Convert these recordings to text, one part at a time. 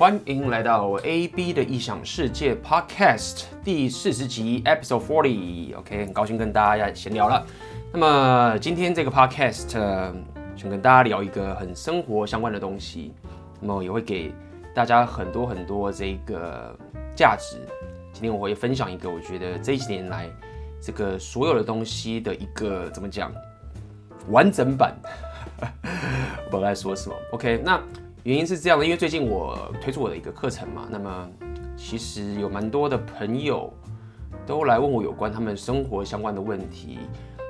欢迎来到 AB 的异想世界 Podcast 第四十集 Episode Forty。OK，很高兴跟大家闲聊了。那么今天这个 Podcast 想跟大家聊一个很生活相关的东西，那么也会给大家很多很多这个价值。今天我会分享一个我觉得这几年来这个所有的东西的一个怎么讲完整版。我 不知道该说什么。OK，那。原因是这样的，因为最近我推出我的一个课程嘛，那么其实有蛮多的朋友都来问我有关他们生活相关的问题。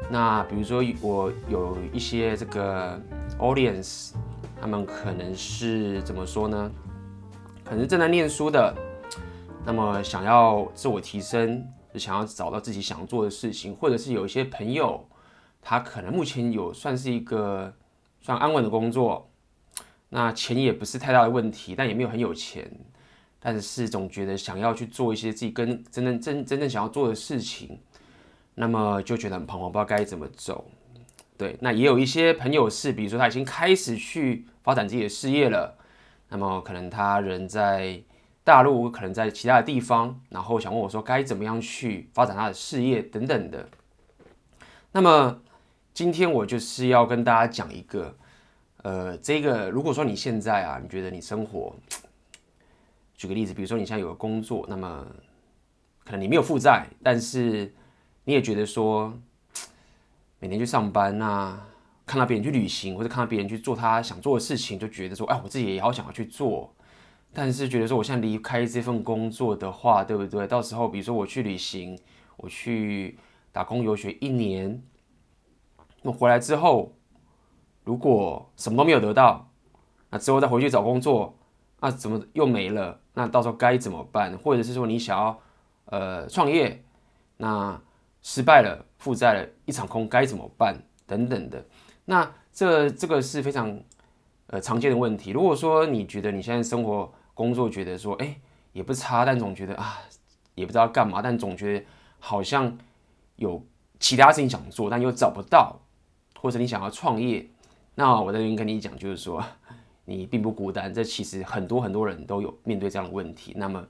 那比如说我有一些这个 audience，他们可能是怎么说呢？可能正在念书的，那么想要自我提升，想要找到自己想做的事情，或者是有一些朋友，他可能目前有算是一个算安稳的工作。那钱也不是太大的问题，但也没有很有钱，但是总觉得想要去做一些自己跟真正真真正想要做的事情，那么就觉得很彷徨，不知道该怎么走。对，那也有一些朋友是，比如说他已经开始去发展自己的事业了，那么可能他人在大陆，可能在其他的地方，然后想问我说该怎么样去发展他的事业等等的。那么今天我就是要跟大家讲一个。呃，这个如果说你现在啊，你觉得你生活，举个例子，比如说你现在有个工作，那么可能你没有负债，但是你也觉得说，每天去上班啊，看到别人去旅行，或者看到别人去做他想做的事情，就觉得说，哎，我自己也好想要去做，但是觉得说，我现在离开这份工作的话，对不对？到时候比如说我去旅行，我去打工游学一年，那回来之后。如果什么都没有得到，那之后再回去找工作，那怎么又没了？那到时候该怎么办？或者是说你想要呃创业，那失败了，负债了，一场空，该怎么办？等等的。那这这个是非常呃常见的问题。如果说你觉得你现在生活工作觉得说哎也不差，但总觉得啊也不知道干嘛，但总觉得好像有其他事情想做，但又找不到，或者你想要创业。那我在这边跟你讲，就是说你并不孤单，这其实很多很多人都有面对这样的问题，那么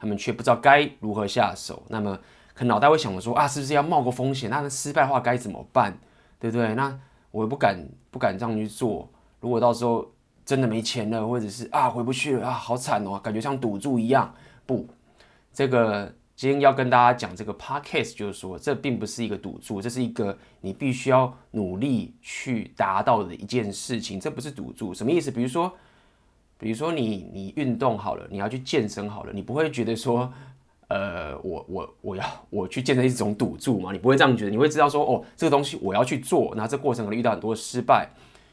他们却不知道该如何下手，那么可脑袋会想着说啊，是不是要冒个风险？那失败的话该怎么办？对不对？那我也不敢不敢这样去做，如果到时候真的没钱了，或者是啊回不去了啊，好惨哦，感觉像赌注一样。不，这个。今天要跟大家讲这个 podcast，就是说，这并不是一个赌注，这是一个你必须要努力去达到的一件事情。这不是赌注，什么意思？比如说，比如说你你运动好了，你要去健身好了，你不会觉得说，呃，我我我要我去健身是一种赌注嘛？你不会这样觉得，你会知道说，哦，这个东西我要去做，那这过程可能遇到很多失败，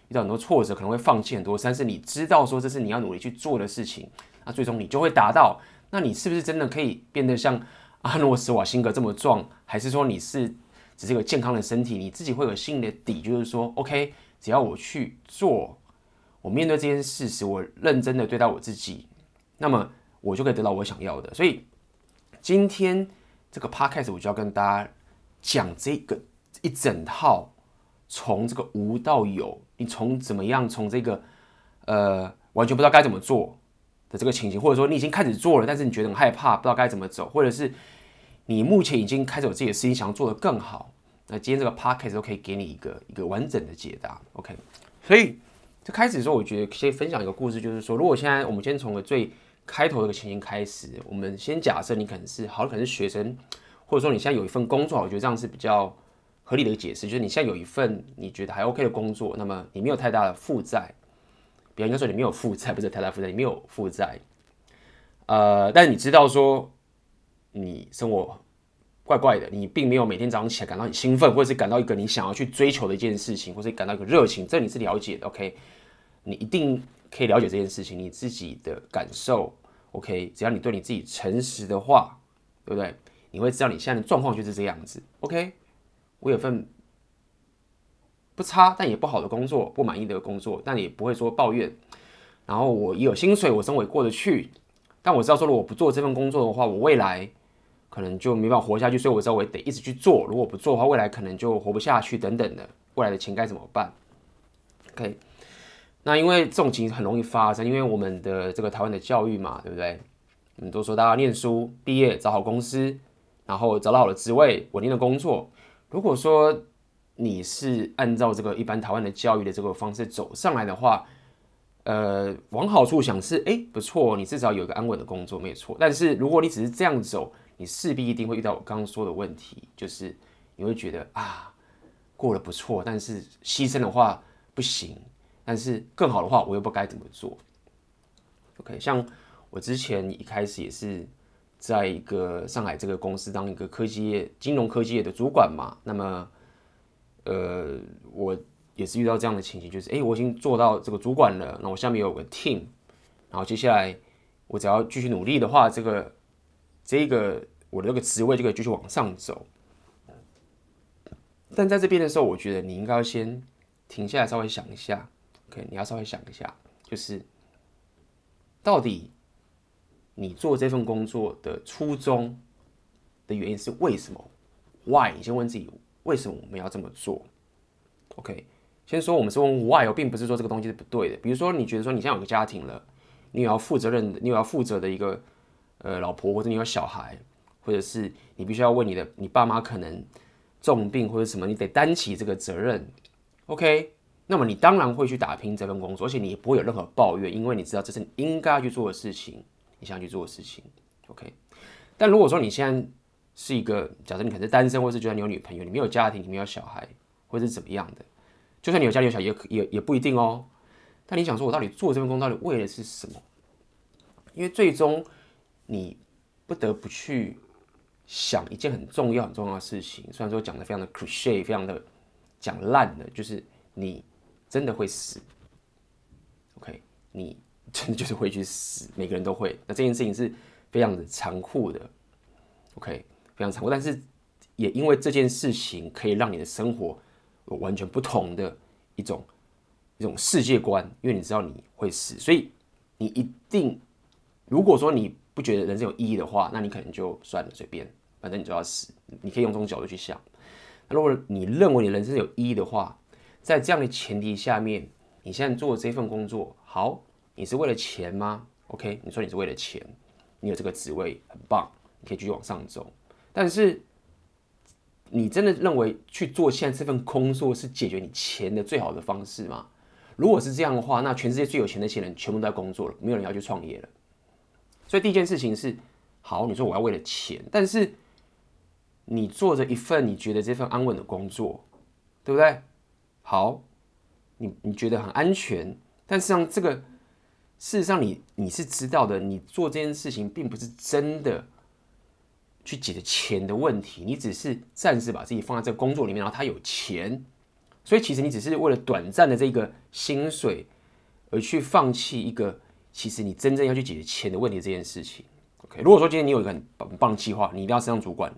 遇到很多挫折，可能会放弃很多，但是你知道说这是你要努力去做的事情，那最终你就会达到。那你是不是真的可以变得像阿诺斯瓦辛格这么壮？还是说你是只是一个健康的身体？你自己会有心里的底，就是说，OK，只要我去做，我面对这件事实，我认真的对待我自己，那么我就可以得到我想要的。所以今天这个 Podcast 我就要跟大家讲这个一整套，从这个无到有，你从怎么样从这个呃完全不知道该怎么做。的这个情形，或者说你已经开始做了，但是你觉得很害怕，不知道该怎么走，或者是你目前已经开始有自己的事情，想要做得更好，那今天这个 podcast 都可以给你一个一个完整的解答。OK，所以就开始的时候，我觉得先分享一个故事，就是说，如果现在我们先从个最开头的一个情形开始，我们先假设你可能是好，可能是学生，或者说你现在有一份工作，我觉得这样是比较合理的解释，就是你现在有一份你觉得还 OK 的工作，那么你没有太大的负债。比方说你没有负债，不是太大负债，你没有负债，呃，但你知道说你生活怪怪的，你并没有每天早上起来感到很兴奋，或者是感到一个你想要去追求的一件事情，或者感到一个热情，这你是了解的，OK？你一定可以了解这件事情，你自己的感受，OK？只要你对你自己诚实的话，对不对？你会知道你现在的状况就是这样子，OK？我有份。不差，但也不好的工作，不满意的工作，但也不会说抱怨。然后我也有薪水，我生活过得去。但我知道说，如果不做这份工作的话，我未来可能就没办法活下去。所以我知道我得一直去做。如果不做的话，未来可能就活不下去等等的。未来的钱该怎么办？OK。那因为这种情很容易发生，因为我们的这个台湾的教育嘛，对不对？我们都说大家念书、毕业、找好公司，然后找到好的职位、稳定的工作。如果说你是按照这个一般台湾的教育的这个方式走上来的话，呃，往好处想是，哎，不错，你至少有一个安稳的工作，没错。但是如果你只是这样走，你势必一定会遇到我刚刚说的问题，就是你会觉得啊，过得不错，但是牺牲的话不行，但是更好的话我又不该怎么做。OK，像我之前一开始也是在一个上海这个公司当一个科技业、金融科技业的主管嘛，那么。呃，我也是遇到这样的情形，就是哎，我已经做到这个主管了，那我下面有个 team，然后接下来我只要继续努力的话，这个这个我的这个职位就可以继续往上走。但在这边的时候，我觉得你应该要先停下来，稍微想一下，OK，你要稍微想一下，就是到底你做这份工作的初衷的原因是为什么？Why？你先问自己。为什么我们要这么做？OK，先说我们是问 why 哦，并不是说这个东西是不对的。比如说，你觉得说你现在有个家庭了，你有要负责任的，你有要负责的一个呃老婆，或者你有小孩，或者是你必须要为你的你爸妈可能重病或者什么，你得担起这个责任。OK，那么你当然会去打拼这份工作，而且你也不会有任何抱怨，因为你知道这是你应该要去做的事情，你想要去做的事情。OK，但如果说你现在是一个假设你可能是单身，或是觉得你有女朋友，你没有家庭，你没有小孩，或者是怎么样的，就算你有家庭有小孩，也也也不一定哦。但你想说，我到底做这份工到底为的是什么？因为最终你不得不去想一件很重要很重要的事情。虽然说讲的非常的 cliche，非常的讲烂的，就是你真的会死。OK，你 真的就是会去死，每个人都会。那这件事情是非常的残酷的。OK。非常残酷，但是也因为这件事情可以让你的生活有完全不同的一种一种世界观，因为你知道你会死，所以你一定，如果说你不觉得人生有意义的话，那你可能就算了，随便，反正你就要死。你可以用这种角度去想。那如果你认为你人生有意义的话，在这样的前提下面，你现在做这份工作，好，你是为了钱吗？OK，你说你是为了钱，你有这个职位很棒，你可以继续往上走。但是，你真的认为去做现在这份工作是解决你钱的最好的方式吗？如果是这样的话，那全世界最有钱的那些人全部都在工作了，没有人要去创业了。所以第一件事情是，好，你说我要为了钱，但是你做着一份你觉得这份安稳的工作，对不对？好，你你觉得很安全，但实际上这个事实上你你是知道的，你做这件事情并不是真的。去解决钱的问题，你只是暂时把自己放在这个工作里面，然后他有钱，所以其实你只是为了短暂的这个薪水而去放弃一个其实你真正要去解决钱的问题这件事情。OK，如果说今天你有一个很棒的计划，你一定要升上主管，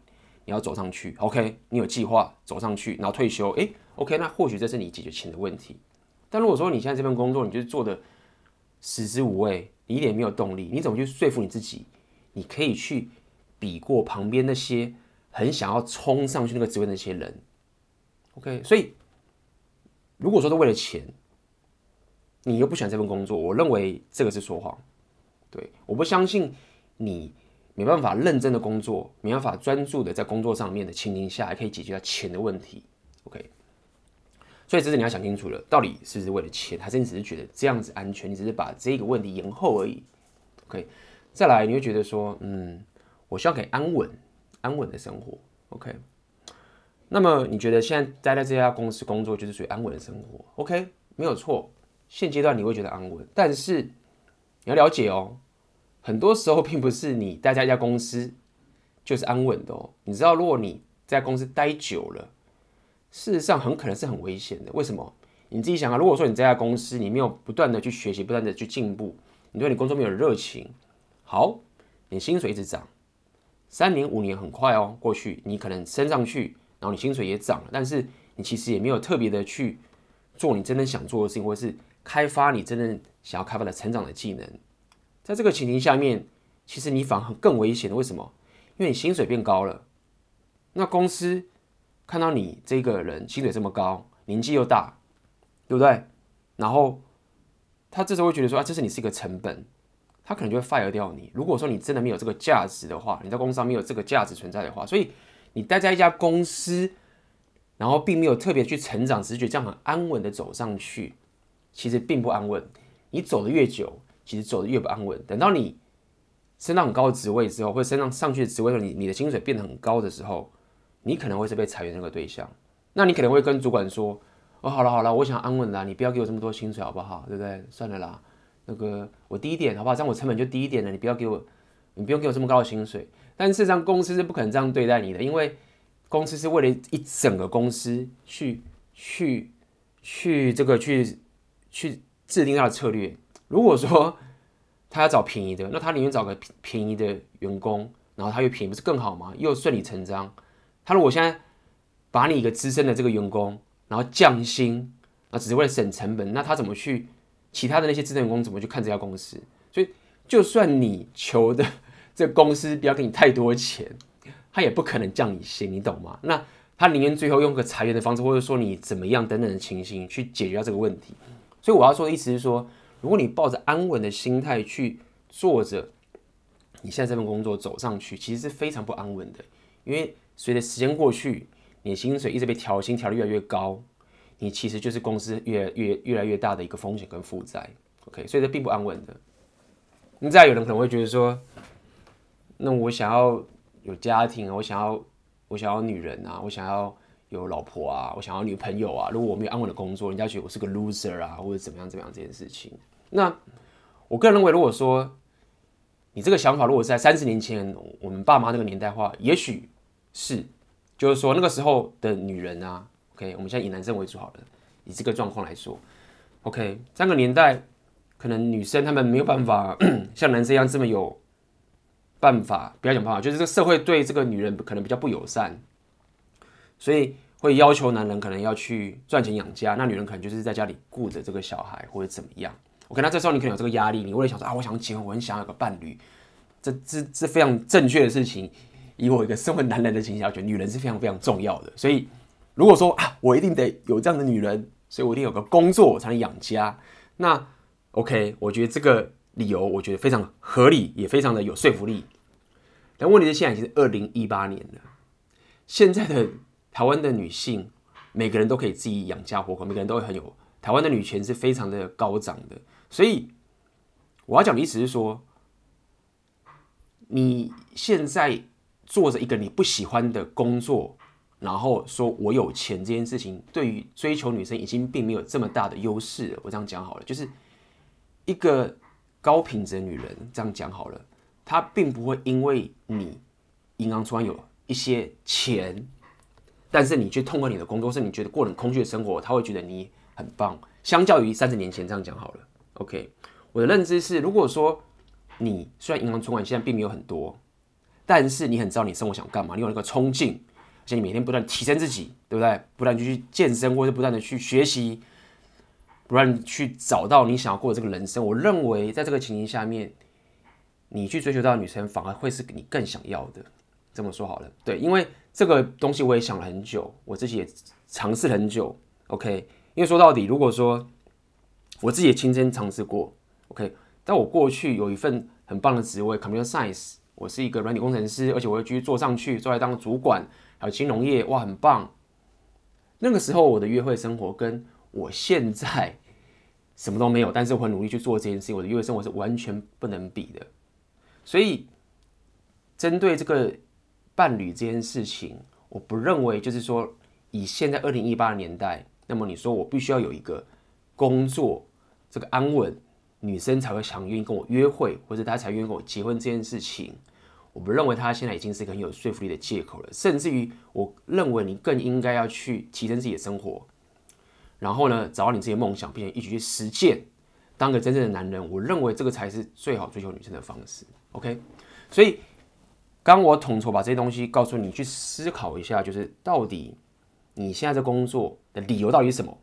你要走上去。OK，你有计划走上去，然后退休，诶，OK，那或许这是你解决钱的问题。但如果说你现在这份工作你就是做的食之无味，你一点没有动力，你怎么去说服你自己，你可以去？比过旁边那些很想要冲上去那个职位那些人，OK，所以如果说都为了钱，你又不喜欢这份工作，我认为这个是说谎。对，我不相信你没办法认真的工作，没办法专注的在工作上面的情形下，还可以解决到钱的问题。OK，所以这是你要想清楚了，到底是不是为了钱，还是你只是觉得这样子安全，你只是把这个问题延后而已？OK，再来你会觉得说，嗯。我希望可以安稳、安稳的生活，OK。那么你觉得现在待在这家公司工作就是属于安稳的生活，OK？没有错，现阶段你会觉得安稳，但是你要了解哦，很多时候并不是你待在一家公司就是安稳的哦。你知道，如果你在公司待久了，事实上很可能是很危险的。为什么？你自己想啊，如果说你在这家公司你没有不断的去学习、不断的去进步，你对你工作没有热情，好，你薪水一直涨。三年五年很快哦，过去你可能升上去，然后你薪水也涨了，但是你其实也没有特别的去做你真正想做的事情，或是开发你真正想要开发的成长的技能。在这个情形下面，其实你反而更危险的。为什么？因为你薪水变高了，那公司看到你这个人薪水这么高，年纪又大，对不对？然后他这时候会觉得说啊，这是你是一个成本，他可能就会 fire 掉你。如果说你真的没有这个价值的话，你在公司上没有这个价值存在的话，所以你待在一家公司，然后并没有特别去成长，只是觉得这样很安稳的走上去，其实并不安稳。你走的越久，其实走的越不安稳。等到你升到很高的职位之后，或者升上上去的职位的时候，你你的薪水变得很高的时候，你可能会是被裁员那个对象。那你可能会跟主管说：“哦，好了好了，我想安稳啦，你不要给我这么多薪水好不好？对不对？算了啦，那个我低一点好不好？这样我成本就低一点了。你不要给我，你不用给我这么高的薪水。但事实上，公司是不可能这样对待你的，因为公司是为了一整个公司去去去这个去去制定他的策略。如果说他要找便宜的，那他宁愿找个便宜的员工，然后他又便宜，不是更好吗？又顺理成章。他如果现在把你一个资深的这个员工，然后降薪，那，只是为了省成本，那他怎么去？其他的那些资深员工怎么去看这家公司？所以，就算你求的这公司不要给你太多钱，他也不可能降你薪，你懂吗？那他宁愿最后用个裁员的方式，或者说你怎么样等等的情形去解决掉这个问题。所以我要说的意思是说，如果你抱着安稳的心态去做着你现在这份工作走上去，其实是非常不安稳的，因为随着时间过去。你的薪水一直被调薪，调得越来越高，你其实就是公司越越越来越大的一个风险跟负债。OK，所以这并不安稳的。你再有人可能会觉得说，那我想要有家庭，我想要我想要女人啊，我想要有老婆啊，我想要女朋友啊。如果我没有安稳的工作，人家觉得我是个 loser 啊，或者怎么样怎么样这件事情。那我个人认为，如果说你这个想法如果是在三十年前我们爸妈那个年代的话，也许是。就是说那个时候的女人啊，OK，我们现在以男生为主好了。以这个状况来说，OK，这个年代可能女生她们没有办法像男生一样这么有办法，不要讲办法，就是这个社会对这个女人可能比较不友善，所以会要求男人可能要去赚钱养家，那女人可能就是在家里顾着这个小孩或者怎么样。OK，那这时候你可能有这个压力，你为了想说啊，我想结婚，我很想要有个伴侣，这这这非常正确的事情。以我一个身为男人的形象，觉得女人是非常非常重要的。所以，如果说啊，我一定得有这样的女人，所以我一定有个工作才能养家。那 OK，我觉得这个理由我觉得非常合理，也非常的有说服力。但问题是，现在已经是二零一八年了，现在的台湾的女性，每个人都可以自己养家活口，每个人都会很有台湾的女权是非常的高涨的。所以，我要讲的意思是说，你现在。做着一个你不喜欢的工作，然后说我有钱这件事情，对于追求女生已经并没有这么大的优势。我这样讲好了，就是一个高品质的女人，这样讲好了，她并不会因为你银行突然有一些钱，但是你去通过你的工作，是你觉得过很空虚的生活，她会觉得你很棒。相较于三十年前这样讲好了，OK，我的认知是，如果说你虽然银行存款现在并没有很多。但是你很知道你生活想干嘛，你有那个冲劲，而且你每天不断提升自己，对不对？不断去健身，或者不断的去学习，不断去找到你想要过的这个人生。我认为在这个情形下面，你去追求到的女生，反而会是你更想要的。这么说好了，对，因为这个东西我也想了很久，我自己也尝试很久。OK，因为说到底，如果说我自己也亲身尝试过，OK，但我过去有一份很棒的职位，Computer Science。我是一个软体工程师，而且我会继续做上去，做来当主管，还有金融业，哇，很棒。那个时候我的约会生活跟我现在什么都没有，但是我很努力去做这件事情，我的约会生活是完全不能比的。所以，针对这个伴侣这件事情，我不认为就是说以现在二零一八年代，那么你说我必须要有一个工作，这个安稳。女生才会想愿意跟我约会，或者她才愿意跟我结婚这件事情，我不认为他现在已经是一个很有说服力的借口了。甚至于，我认为你更应该要去提升自己的生活，然后呢，找到你自己的梦想，并且一起去实践，当个真正的男人。我认为这个才是最好追求女生的方式。OK，所以刚我统筹把这些东西告诉你，去思考一下，就是到底你现在这工作的理由到底是什么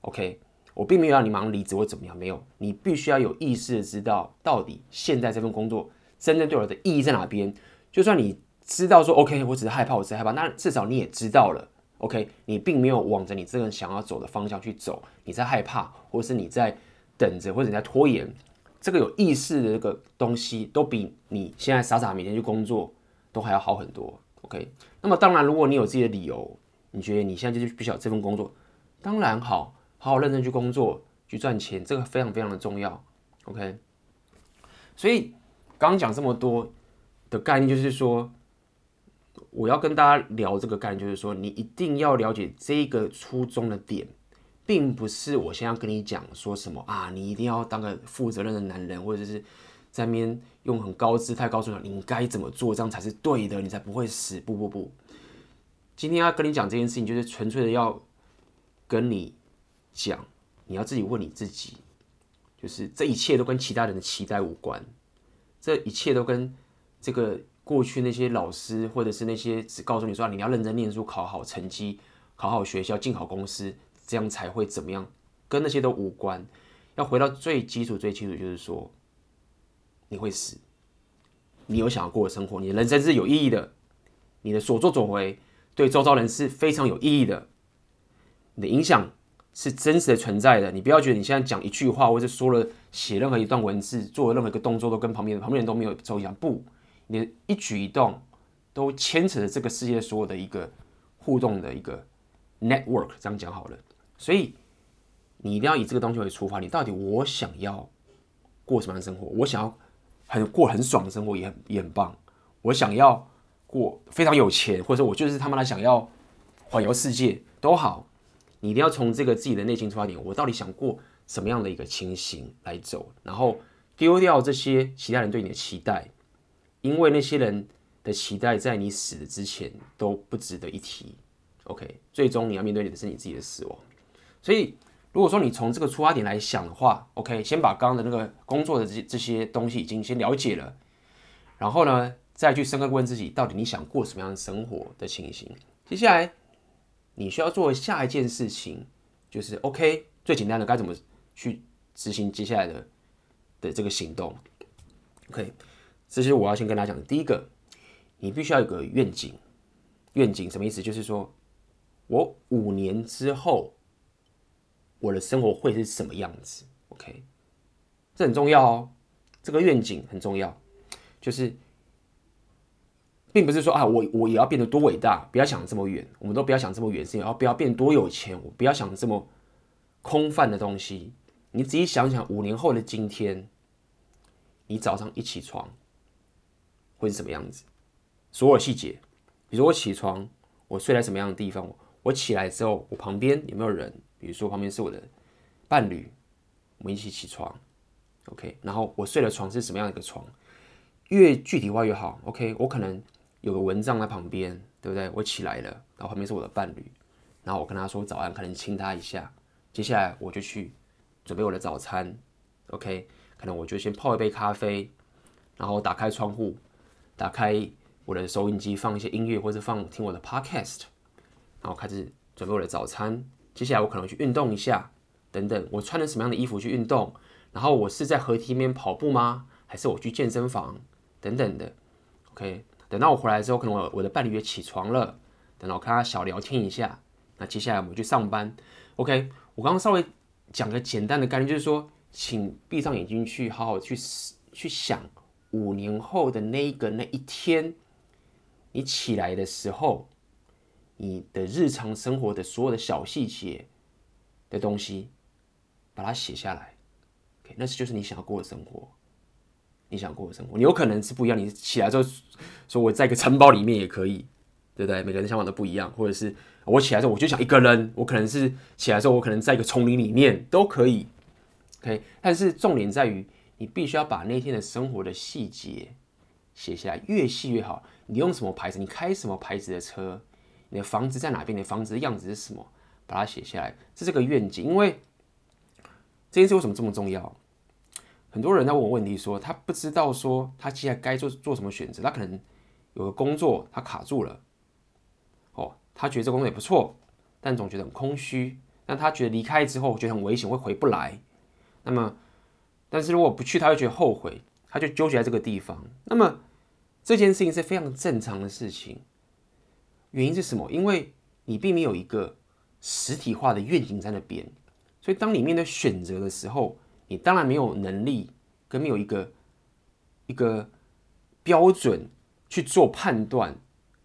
？OK。我并没有让你马上离职或怎么样，没有，你必须要有意识的知道，到底现在这份工作真正对我的意义在哪边。就算你知道说，OK，我只是害怕，我只是害怕，那至少你也知道了，OK，你并没有往着你这个想要走的方向去走，你在害怕，或是你在等着或者你在拖延，这个有意识的这个东西，都比你现在傻傻每天去工作都还要好很多。OK，那么当然，如果你有自己的理由，你觉得你现在就是必须要这份工作，当然好，好好认真去工作去赚钱，这个非常非常的重要。OK，所以刚刚讲这么多的概念，就是说。我要跟大家聊这个概念，就是说，你一定要了解这个初衷的点，并不是我现在要跟你讲说什么啊，你一定要当个负责任的男人，或者是在面用很高姿态告诉你你该怎么做，这样才是对的，你才不会死。不不不，今天要跟你讲这件事情，就是纯粹的要跟你讲，你要自己问你自己，就是这一切都跟其他人的期待无关，这一切都跟这个。过去那些老师，或者是那些只告诉你说你要认真念书、考好成绩、考好学校、进好公司，这样才会怎么样，跟那些都无关。要回到最基础、最基础，就是说你会死，你有想要过的生活，你的人生是有意义的，你的所作所为对周遭人是非常有意义的，你的影响是真实的存在的。你不要觉得你现在讲一句话，或者说了写任何一段文字、做任何一个动作，都跟旁边的旁边人都没有受影响，不。你一举一动都牵扯着这个世界所有的一个互动的一个 network，这样讲好了。所以你一定要以这个东西为出发，你到底我想要过什么样的生活？我想要很过很爽的生活，也很也很棒。我想要过非常有钱，或者说我就是他妈的想要环游世界都好。你一定要从这个自己的内心出发点，我到底想过什么样的一个情形来走，然后丢掉这些其他人对你的期待。因为那些人的期待在你死的之前都不值得一提，OK，最终你要面对的是你自己的死亡。所以，如果说你从这个出发点来想的话，OK，先把刚刚的那个工作的这些这些东西已经先了解了，然后呢，再去深刻问自己，到底你想过什么样的生活的情形。接下来你需要做下一件事情就是 OK，最简单的该怎么去执行接下来的的这个行动，OK。这是我要先跟大家讲的。第一个，你必须要有个愿景。愿景什么意思？就是说我五年之后，我的生活会是什么样子？OK，这很重要哦。这个愿景很重要，就是并不是说啊，我我也要变得多伟大，不要想这么远。我们都不要想这么远，是要不要变多有钱？我不要想这么空泛的东西。你仔细想想，五年后的今天，你早上一起床。会是什么样子？所有细节，比如说我起床，我睡在什么样的地方？我起来之后，我旁边有没有人？比如说旁边是我的伴侣，我们一起起床，OK。然后我睡的床是什么样的一个床？越具体化越好，OK。我可能有个蚊帐在旁边，对不对？我起来了，然后旁边是我的伴侣，然后我跟他说早安，可能亲他一下。接下来我就去准备我的早餐，OK。可能我就先泡一杯咖啡，然后打开窗户。打开我的收音机，放一些音乐，或者放听我的 podcast，然后开始准备我的早餐。接下来我可能去运动一下，等等。我穿了什么样的衣服去运动？然后我是在河堤边跑步吗？还是我去健身房？等等的。OK，等到我回来之后，可能我我的伴侣也起床了，等到我跟他小聊天一下。那接下来我们去上班。OK，我刚刚稍微讲个简单的概念，就是说，请闭上眼睛去好好去去想。五年后的那一个那一天，你起来的时候，你的日常生活的所有的小细节的东西，把它写下来。OK，那是就是你想要过的生活，你想过的生活。你有可能是不一样，你起来之后说我在一个城堡里面也可以，对不对？每个人想法都不一样，或者是我起来之后我就想一个人，我可能是起来之后我可能在一个丛林里面都可以。OK，但是重点在于。你必须要把那天的生活的细节写下来，越细越好。你用什么牌子？你开什么牌子的车？你的房子在哪边？你的房子的样子是什么？把它写下来，这是个愿景。因为这件事为什么这么重要？很多人在问我问题说，他不知道说他接下来该做做什么选择。他可能有个工作，他卡住了。哦，他觉得这工作也不错，但总觉得很空虚。但他觉得离开之后觉得很危险，会回不来。那么。但是如果不去，他会觉得后悔，他就纠结在这个地方。那么这件事情是非常正常的事情。原因是什么？因为你并没有一个实体化的愿景在那边，所以当你面对选择的时候，你当然没有能力跟没有一个一个标准去做判断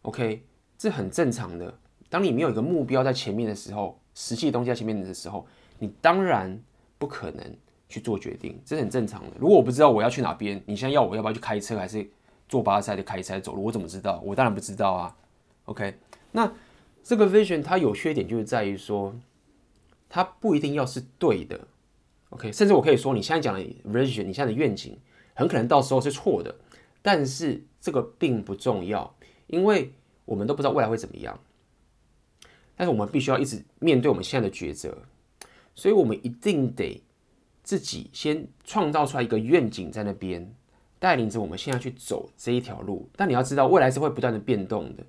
，OK，这很正常的。当你没有一个目标在前面的时候，实际东西在前面的时候，你当然不可能去做决定，这是很正常的。如果我不知道我要去哪边，你现在要我要不要去开车，还是坐巴士，还是开车走路，我怎么知道？我当然不知道啊。OK，那这个 vision 它有缺点，就是在于说，它不一定要是对的。OK，甚至我可以说，你现在讲的 vision，你现在的愿景，很可能到时候是错的。但是这个并不重要，因为我们都不知道未来会怎么样。但是我们必须要一直面对我们现在的抉择，所以我们一定得自己先创造出来一个愿景在那边，带领着我们现在去走这一条路。但你要知道，未来是会不断的变动的，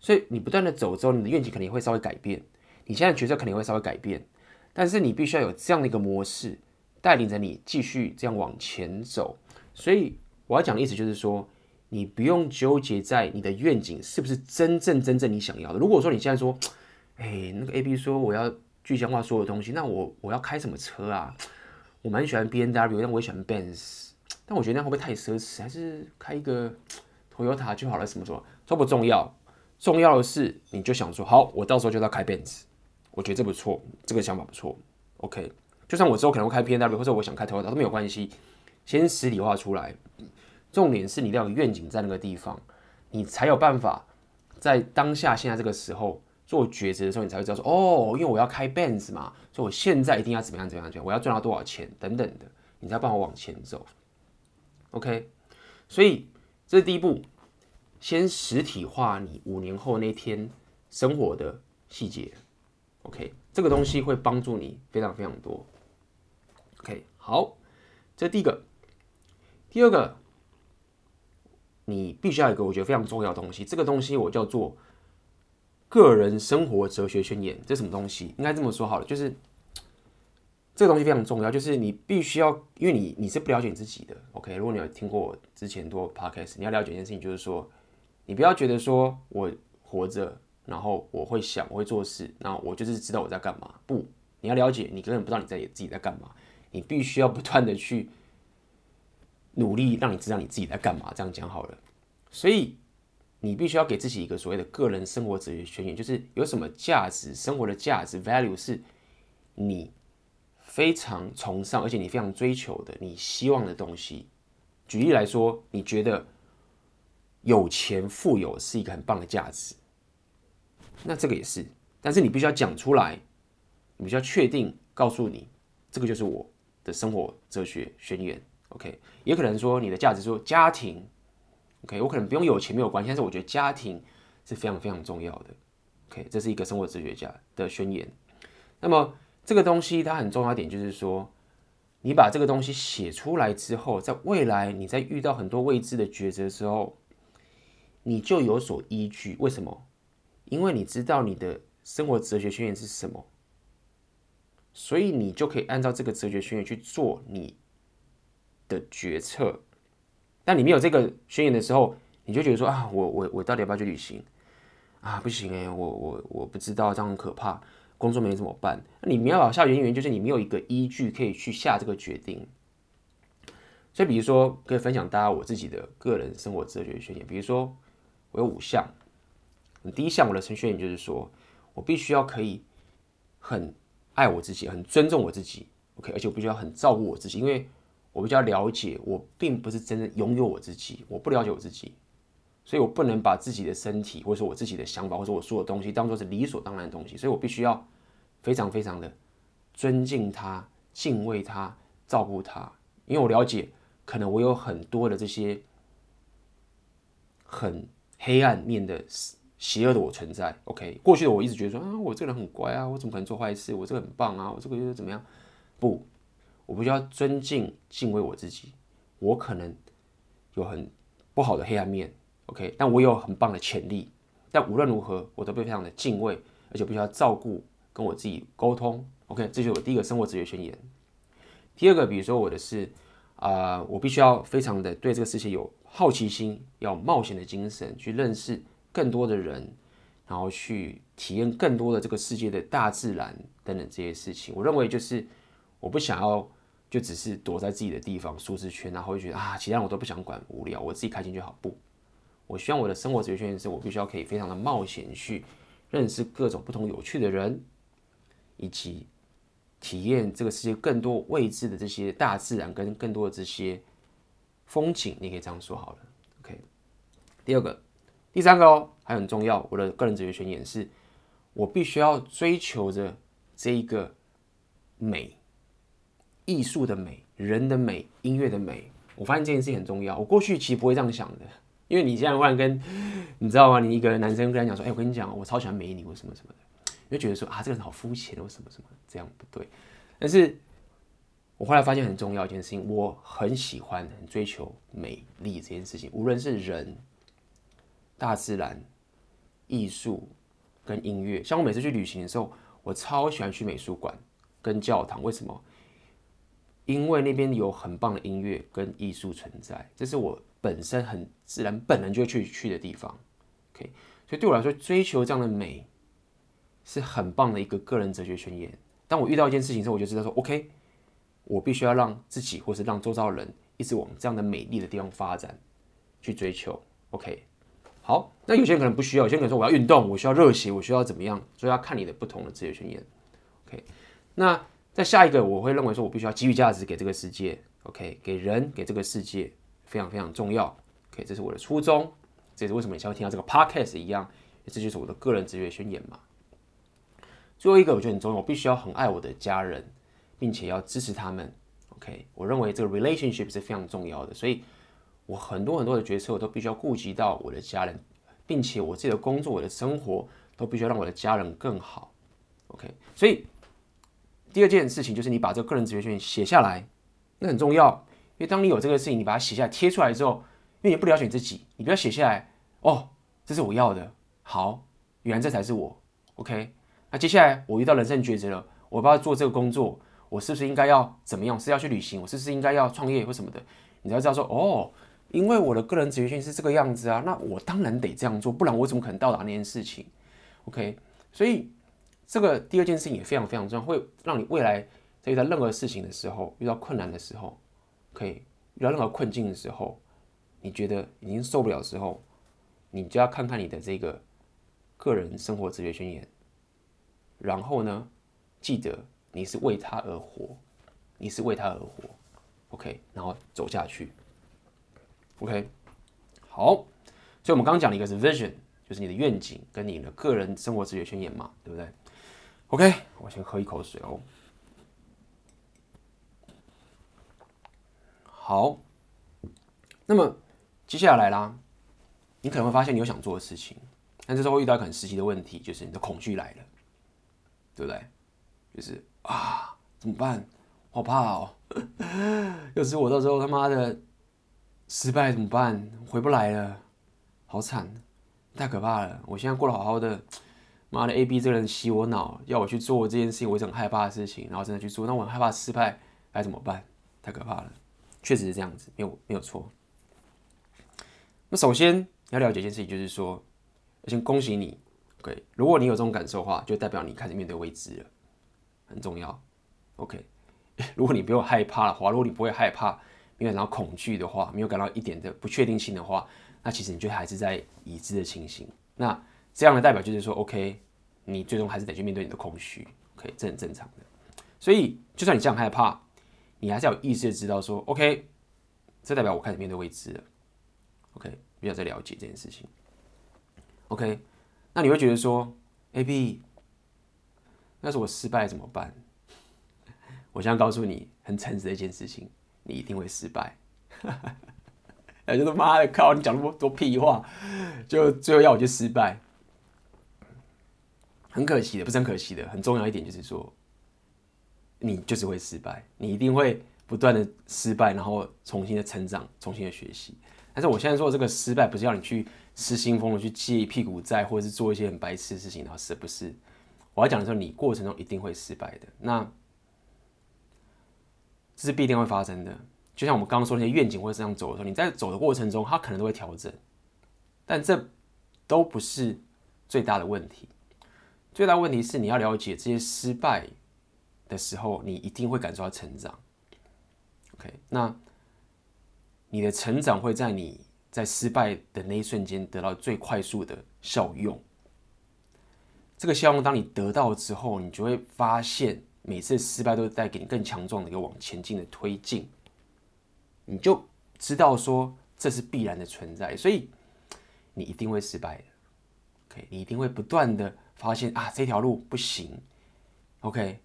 所以你不断的走之后，你的愿景肯定会稍微改变，你现在的抉择肯定会稍微改变。但是你必须要有这样的一个模式，带领着你继续这样往前走。所以我要讲的意思就是说，你不用纠结在你的愿景是不是真正真正你想要的。如果说你现在说，哎、那个 A B 说我要具象化所有东西，那我我要开什么车啊？我蛮喜欢 B N W，但我也喜欢 Benz，但我觉得那会不会太奢侈？还是开一个 Toyota 就好了？什么什么都不重要，重要的是你就想说，好，我到时候就要开 Benz，我觉得这不错，这个想法不错。OK，就算我之后可能会开 PNW 或者我想开 Toyota 都没有关系，先实体化出来。重点是你要有愿景在那个地方，你才有办法在当下现在这个时候。做抉择的时候，你才会知道说哦，因为我要开 Benz 嘛，所以我现在一定要怎么样怎么样，我要赚到多少钱等等的，你才帮我往前走。OK，所以这是第一步，先实体化你五年后那天生活的细节。OK，这个东西会帮助你非常非常多。OK，好，这第一个。第二个，你必须要有一个我觉得非常重要的东西，这个东西我叫做。个人生活哲学宣言，这什么东西？应该这么说好了，就是这个东西非常重要，就是你必须要，因为你你是不了解你自己的。OK，如果你有听过我之前多 podcast，你要了解一件事情，就是说，你不要觉得说我活着，然后我会想，我会做事，然后我就是知道我在干嘛。不，你要了解，你根本不知道你在自己在干嘛。你必须要不断的去努力，让你知道你自己在干嘛。这样讲好了，所以。你必须要给自己一个所谓的个人生活哲学宣言，就是有什么价值，生活的价值 value 是你非常崇尚，而且你非常追求的，你希望的东西。举例来说，你觉得有钱富有是一个很棒的价值，那这个也是，但是你必须要讲出来，你必须要确定告诉你，这个就是我的生活哲学宣言。OK，也可能说你的价值说家庭。OK，我可能不用有钱没有关系，但是我觉得家庭是非常非常重要的。OK，这是一个生活哲学家的宣言。那么这个东西它很重要点就是说，你把这个东西写出来之后，在未来你在遇到很多未知的抉择的时候，你就有所依据。为什么？因为你知道你的生活哲学宣言是什么，所以你就可以按照这个哲学宣言去做你的决策。但你没有这个宣言的时候，你就觉得说啊，我我我到底要不要去旅行啊？不行诶，我我我不知道，这样很可怕，工作没怎么办？那你没有下原因，就是你没有一个依据可以去下这个决定。所以，比如说，可以分享大家我自己的个人生活哲学宣言。比如说，我有五项。第一项，我的程序员就是说我必须要可以很爱我自己，很尊重我自己。OK，而且我必须要很照顾我自己，因为。我比较了解，我并不是真正拥有我自己，我不了解我自己，所以我不能把自己的身体，或者说我自己的想法，或者我说的东西，当做是理所当然的东西，所以我必须要非常非常的尊敬他、敬畏他、照顾他，因为我了解，可能我有很多的这些很黑暗面的邪恶的我存在。OK，过去的我一直觉得说啊，我这个人很乖啊，我怎么可能做坏事？我这个很棒啊，我这个又怎么样？不。我不需要尊敬、敬畏我自己。我可能有很不好的黑暗面，OK，但我有很棒的潜力。但无论如何，我都被非常的敬畏，而且必须要照顾，跟我自己沟通，OK，这就是我第一个生活哲学宣言。第二个，比如说我的是啊、我必须要非常的对这个世界有好奇心，要冒险的精神，去认识更多的人，然后去体验更多的这个世界的大自然等等这些事情。我认为就是我不想要。就只是躲在自己的地方舒适圈，然后会觉得啊，其他人我都不想管，无聊，我自己开心就好。不，我希望我的生活哲学圈是我必须要可以非常的冒险去认识各种不同有趣的人，以及体验这个世界更多未知的这些大自然跟更多的这些风景。你可以这样说好了。OK，第二个、第三个哦，还很重要，我的个人哲学宣言是，我必须要追求着这一个美。艺术的美，人的美，音乐的美，我发现这件事情很重要。我过去其实不会这样想的，因为你现在忽然跟你知道吗？你一个男生跟他讲说：“哎、我跟你讲，我超喜欢美女，或什么什么的。”你就觉得说：“啊，这个人好肤浅，或什么什么，这样不对。”但是，我后来发现很重要一件事情，我很喜欢、很追求美丽这件事情，无论是人、大自然、艺术跟音乐。像我每次去旅行的时候，我超喜欢去美术馆跟教堂，为什么？因为那边有很棒的音乐跟艺术存在，这是我本身很自然、本能就会去去的地方。OK，所以对我来说，追求这样的美是很棒的一个个人哲学宣言。当我遇到一件事情之后，我就知道说，OK，我必须要让自己或是让周遭人一直往这样的美丽的地方发展，去追求。OK，好，那有些人可能不需要，有些人可能说我要运动，我需要热血，我需要怎么样？所以要看你的不同的职业宣言。OK，那。在下一个，我会认为说，我必须要给予价值给这个世界，OK，给人，给这个世界，非常非常重要，OK，这是我的初衷，这也是为什么你才会听到这个 Podcast 一样，这就是我的个人职业宣言嘛。最后一个，我觉得很重要，我必须要很爱我的家人，并且要支持他们，OK，我认为这个 relationship 是非常重要的，所以我很多很多的决策，我都必须要顾及到我的家人，并且我自己的工作、我的生活，都必须要让我的家人更好，OK，所以。第二件事情就是你把这个个人职业宣言写下来，那很重要，因为当你有这个事情，你把它写下来贴出来之后，因为你不了解你自己，你不要写下来哦，这是我要的，好，原来这才是我，OK。那接下来我遇到人生抉择了，我不要做这个工作，我是不是应该要怎么样？是要去旅行？我是不是应该要创业或什么的？你要知道说哦，因为我的个人哲学宣言是这个样子啊，那我当然得这样做，不然我怎么可能到达那件事情？OK，所以。这个第二件事情也非常非常重要，会让你未来在遇到任何事情的时候，遇到困难的时候，可以遇到任何困境的时候，你觉得已经受不了的时候，你就要看看你的这个个人生活哲学宣言，然后呢，记得你是为他而活，你是为他而活，OK，然后走下去，OK，好，所以我们刚刚讲了一个是 vision，就是你的愿景跟你的个人生活哲学宣言嘛，对不对？OK，我先喝一口水哦。好，那么接下来啦，你可能会发现你有想做的事情，但这时候遇到一个很实际的问题，就是你的恐惧来了，对不对？就是啊，怎么办？好怕哦！要是我到时候他妈的失败怎么办？回不来了，好惨，太可怕了！我现在过得好好的。妈的，A B 这个人洗我脑，要我去做这件事情，我一直很害怕的事情，然后真的去做，那我很害怕失败，该怎么办？太可怕了，确实是这样子，没有没有错。那首先要了解一件事情，就是说，先恭喜你，OK，如果你有这种感受的话，就代表你开始面对未知了，很重要，OK。如果你不用害怕的话，如果你不会害怕，没有感到恐惧的话，没有感到一点的不确定性的话，那其实你就还是在已知的情形，那。这样的代表就是说，OK，你最终还是得去面对你的空虚，OK，这很正常的。所以，就算你这样害怕，你还是要有意识的知道说，OK，这代表我开始面对未知了，OK，比较在了解这件事情，OK。那你会觉得说，AB，要是我失败怎么办？我想告诉你，很诚实的一件事情，你一定会失败。哎，就是妈的靠，你讲那么多屁话，就最后要我去失败。很可惜的，不是很可惜的，很重要一点就是说，你就是会失败，你一定会不断的失败，然后重新的成长，重新的学习。但是我现在说的这个失败，不是要你去失心疯的去借一屁股债，或者是做一些很白痴的事情，然后是不是？我要讲的时候，你过程中一定会失败的，那这是必定会发生的。就像我们刚刚说那些愿景会这样走的时候，你在走的过程中，它可能都会调整，但这都不是最大的问题。最大问题是你要了解这些失败的时候，你一定会感受到成长。OK，那你的成长会在你在失败的那一瞬间得到最快速的效用。这个效用当你得到之后，你就会发现每次失败都会带给你更强壮的一个往前进的推进。你就知道说这是必然的存在，所以你一定会失败的。OK，你一定会不断的发现啊，这条路不行。OK，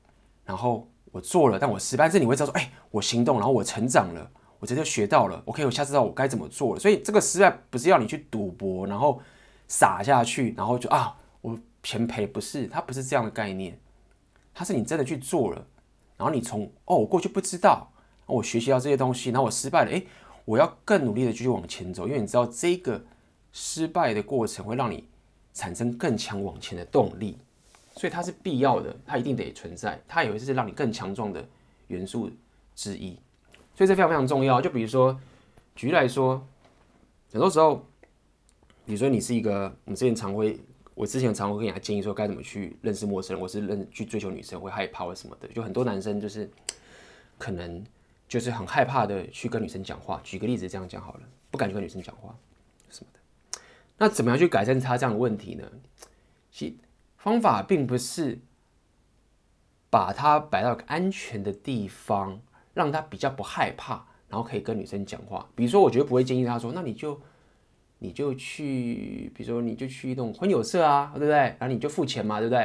然后。我做了，但我失败。这你会知道说，哎，我行动，然后我成长了，我这就学到了。OK，我下次知道我该怎么做了。所以这个失败不是要你去赌博，然后撒下去，然后就啊，我全赔。不是，它不是这样的概念，它是你真的去做了，然后你从哦，我过去不知道，我学习到这些东西，然后我失败了，哎，我要更努力的继续往前走，因为你知道这个失败的过程会让你产生更强往前的动力。所以它是必要的，它一定得存在，它也会是让你更强壮的元素之一。所以这非常非常重要。就比如说，举例来说，很多时候，比如说你是一个，我们之前常会，我之前常会跟人家建议说该怎么去认识陌生人，我是认去追求女生会害怕或什么的。就很多男生就是 可能就是很害怕的去跟女生讲话。举个例子这样讲好了，不敢去跟女生讲话什么的。那怎么样去改善他这样的问题呢？其。方法并不是把他摆到个安全的地方，让他比较不害怕，然后可以跟女生讲话。比如说，我绝对不会建议他说：“那你就你就去，比如说你就去一种婚友社啊，对不对？然后你就付钱嘛，对不对？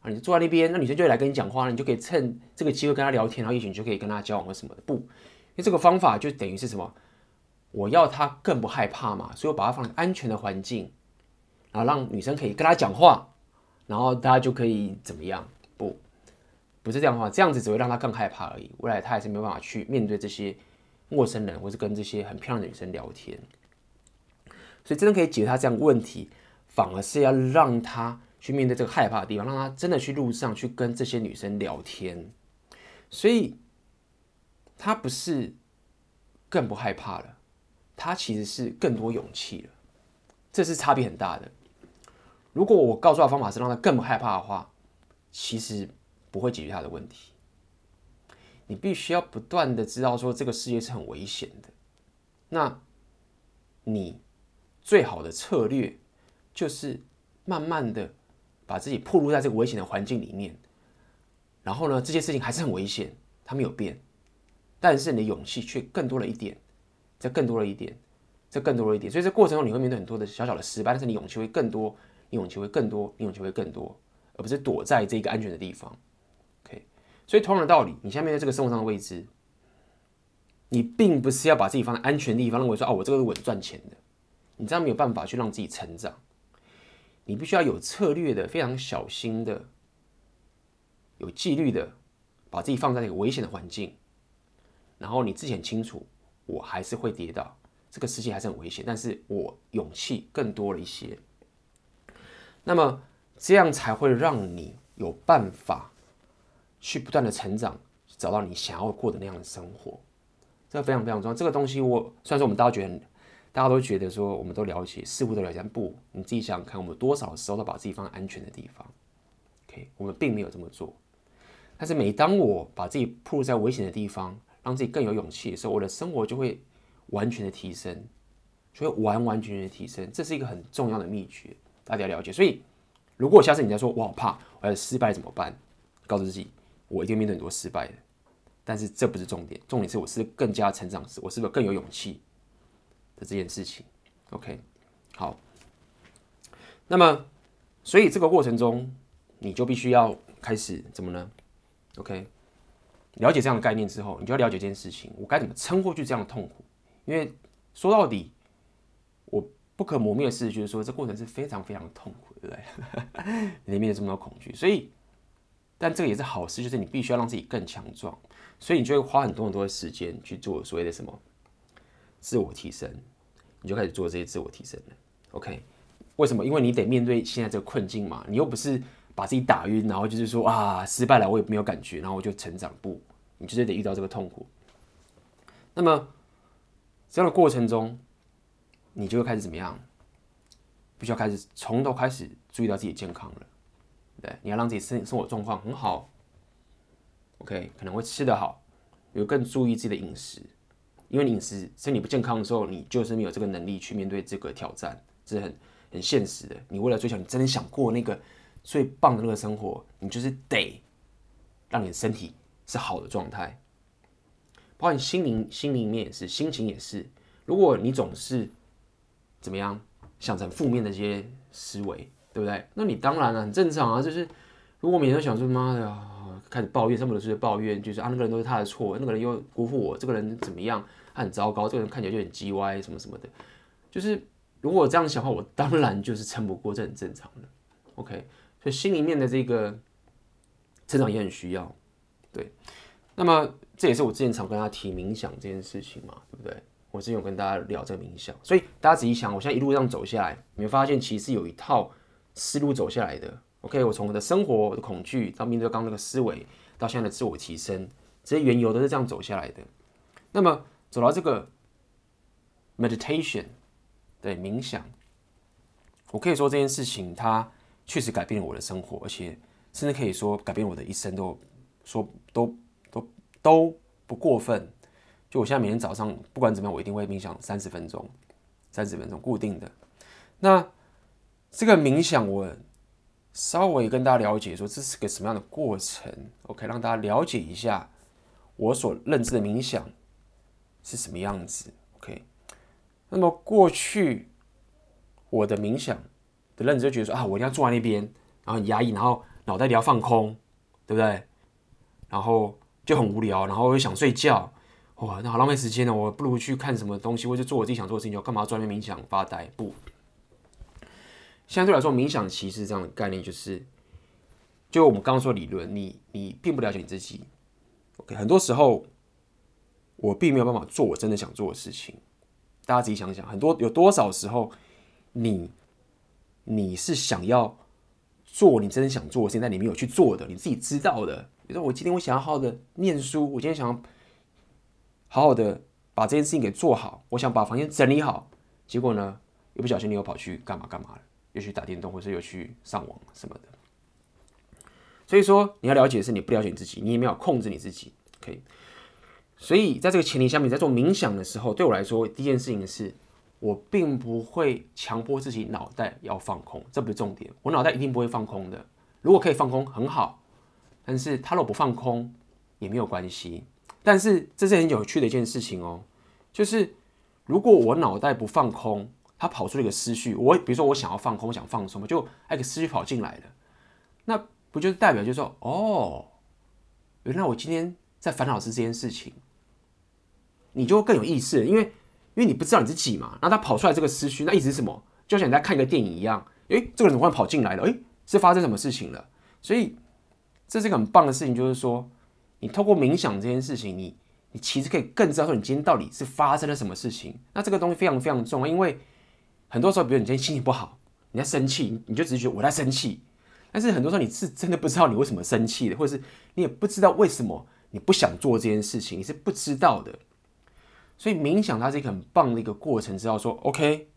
啊，你就坐在那边，那女生就会来跟你讲话了，你就可以趁这个机会跟她聊天，然后也许你就可以跟她交往或什么的。不，因为这个方法就等于是什么？我要她更不害怕嘛，所以我把她放在安全的环境，然后让女生可以跟她讲话。然后大家就可以怎么样？不，不是这样的话，这样子只会让她更害怕而已。未来她还是没有办法去面对这些陌生人，或是跟这些很漂亮的女生聊天。所以真的可以解决他这样问题，反而是要让他去面对这个害怕的地方，让他真的去路上去跟这些女生聊天。所以他不是更不害怕了，他其实是更多勇气了。这是差别很大的。如果我告诉他方法是让他更不害怕的话，其实不会解决他的问题。你必须要不断的知道说这个世界是很危险的。那，你最好的策略就是慢慢的把自己暴露在这个危险的环境里面。然后呢，这些事情还是很危险，它没有变，但是你的勇气却更多了一点，再更多了一点，再更多了一点。所以这过程中你会面对很多的小小的失败，但是你勇气会更多。你勇气会更多，你勇气会更多，而不是躲在这个安全的地方。OK，所以同样的道理，你现在面对这个生活上的未知，你并不是要把自己放在安全的地方，认为说啊，我这个是稳赚钱的，你这样没有办法去让自己成长。你必须要有策略的，非常小心的，有纪律的，把自己放在那个危险的环境，然后你自己很清楚，我还是会跌倒，这个世界还是很危险，但是我勇气更多了一些。那么这样才会让你有办法去不断的成长，找到你想要过的那样的生活，这个非常非常重要。这个东西我虽然说我们大家觉得，大家都觉得说我们都了解，似乎都了解，不，你自己想想看，我们多少时候都把自己放在安全的地方，OK，我们并没有这么做。但是每当我把自己暴露在危险的地方，让自己更有勇气的时候，我的生活就会完全的提升，就会完完全全的提升。这是一个很重要的秘诀。大家了解，所以如果下次你在说我好怕，我要失败怎么办？告诉自己，我一定面对很多失败的，但是这不是重点，重点是我是更加成长时，我是不是更有勇气的这件事情？OK，好，那么所以这个过程中，你就必须要开始怎么呢？OK，了解这样的概念之后，你就要了解这件事情，我该怎么撑过去这样的痛苦？因为说到底，我。不可磨灭的事就是说，这过程是非常非常痛苦，对不对？里面有这么多恐惧，所以，但这个也是好事，就是你必须要让自己更强壮，所以你就会花很多很多的时间去做所谓的什么自我提升，你就开始做这些自我提升了。OK，为什么？因为你得面对现在这个困境嘛，你又不是把自己打晕，然后就是说啊失败了，我也没有感觉，然后我就成长不，你就是得遇到这个痛苦。那么这样的过程中。你就会开始怎么样？必须要开始从头开始注意到自己健康了，对，你要让自己生生活状况很好，OK，可能会吃得好，有更注意自己的饮食，因为你饮食身体不健康的时候，你就是没有这个能力去面对这个挑战，是很很现实的。你为了追求，你真的想过那个最棒的那个生活，你就是得让你的身体是好的状态，包括你心灵心灵面也是，心情也是。如果你总是怎么样想成负面的这些思维，对不对？那你当然了，很正常啊。就是如果每天都想说妈的呀，开始抱怨，这么多事抱怨，就是啊那个人都是他的错，那个人又辜负我，这个人怎么样，他很糟糕，这个人看起来就很鸡歪，什么什么的。就是如果我这样想的话，我当然就是撑不过，这很正常的。OK，所以心里面的这个成长也很需要。对，那么这也是我之前常跟他提冥想这件事情嘛，对不对？我之前有跟大家聊这个冥想，所以大家仔细想，我现在一路上走下来，你会发现其实有一套思路走下来的。OK，我从我的生活的恐惧到面对刚刚那个思维，到现在的自我提升，这些缘由都是这样走下来的。那么走到这个 meditation，对冥想，我可以说这件事情它确实改变了我的生活，而且甚至可以说改变我的一生都，说都都都不过分。就我现在每天早上不管怎么样，我一定会冥想三十分钟，三十分钟固定的。那这个冥想，我稍微跟大家了解说这是个什么样的过程，OK，让大家了解一下我所认知的冥想是什么样子，OK。那么过去我的冥想的认知就觉得说啊，我一定要坐在那边，然后很压抑，然后脑袋里要放空，对不对？然后就很无聊，然后又想睡觉。哇，那好浪费时间呢！我不如去看什么东西，或者做我自己想做的事情。就干嘛专门冥想发呆？不，相对来说，冥想其实这样的概念就是，就我们刚刚说理论，你你并不了解你自己。OK，很多时候我并没有办法做我真的想做的事情。大家自己想想，很多有多少时候你你是想要做你真的想做的事情，但你没有去做的，你自己知道的。比如说，我今天我想要好好的念书，我今天想要。好好的把这件事情给做好，我想把房间整理好，结果呢，一不小心你又跑去干嘛干嘛了，又去打电动，或者又去上网什么的。所以说你要了解的是，你不了解你自己，你也没有控制你自己。OK，所以在这个前提下面，在做冥想的时候，对我来说，第一件事情是我并不会强迫自己脑袋要放空，这不是重点，我脑袋一定不会放空的。如果可以放空很好，但是他若不放空也没有关系。但是这是很有趣的一件事情哦，就是如果我脑袋不放空，他跑出了一个思绪，我比如说我想要放空，我想放松，就那个思绪跑进来了，那不就是代表就是说，哦，原来我今天在烦恼是这件事情，你就会更有意识，因为因为你不知道你自己嘛，然后它跑出来这个思绪，那意思是什么？就像你在看一个电影一样，诶，这个人怎么会跑进来了？诶，是发生什么事情了？所以这是一个很棒的事情，就是说。你透过冥想这件事情，你你其实可以更知道说你今天到底是发生了什么事情。那这个东西非常非常重要，因为很多时候，比如你今天心情不好，你在生气，你就只是觉得我在生气。但是很多时候你是真的不知道你为什么生气的，或者是你也不知道为什么你不想做这件事情，你是不知道的。所以冥想它是一个很棒的一个过程，知道说 OK，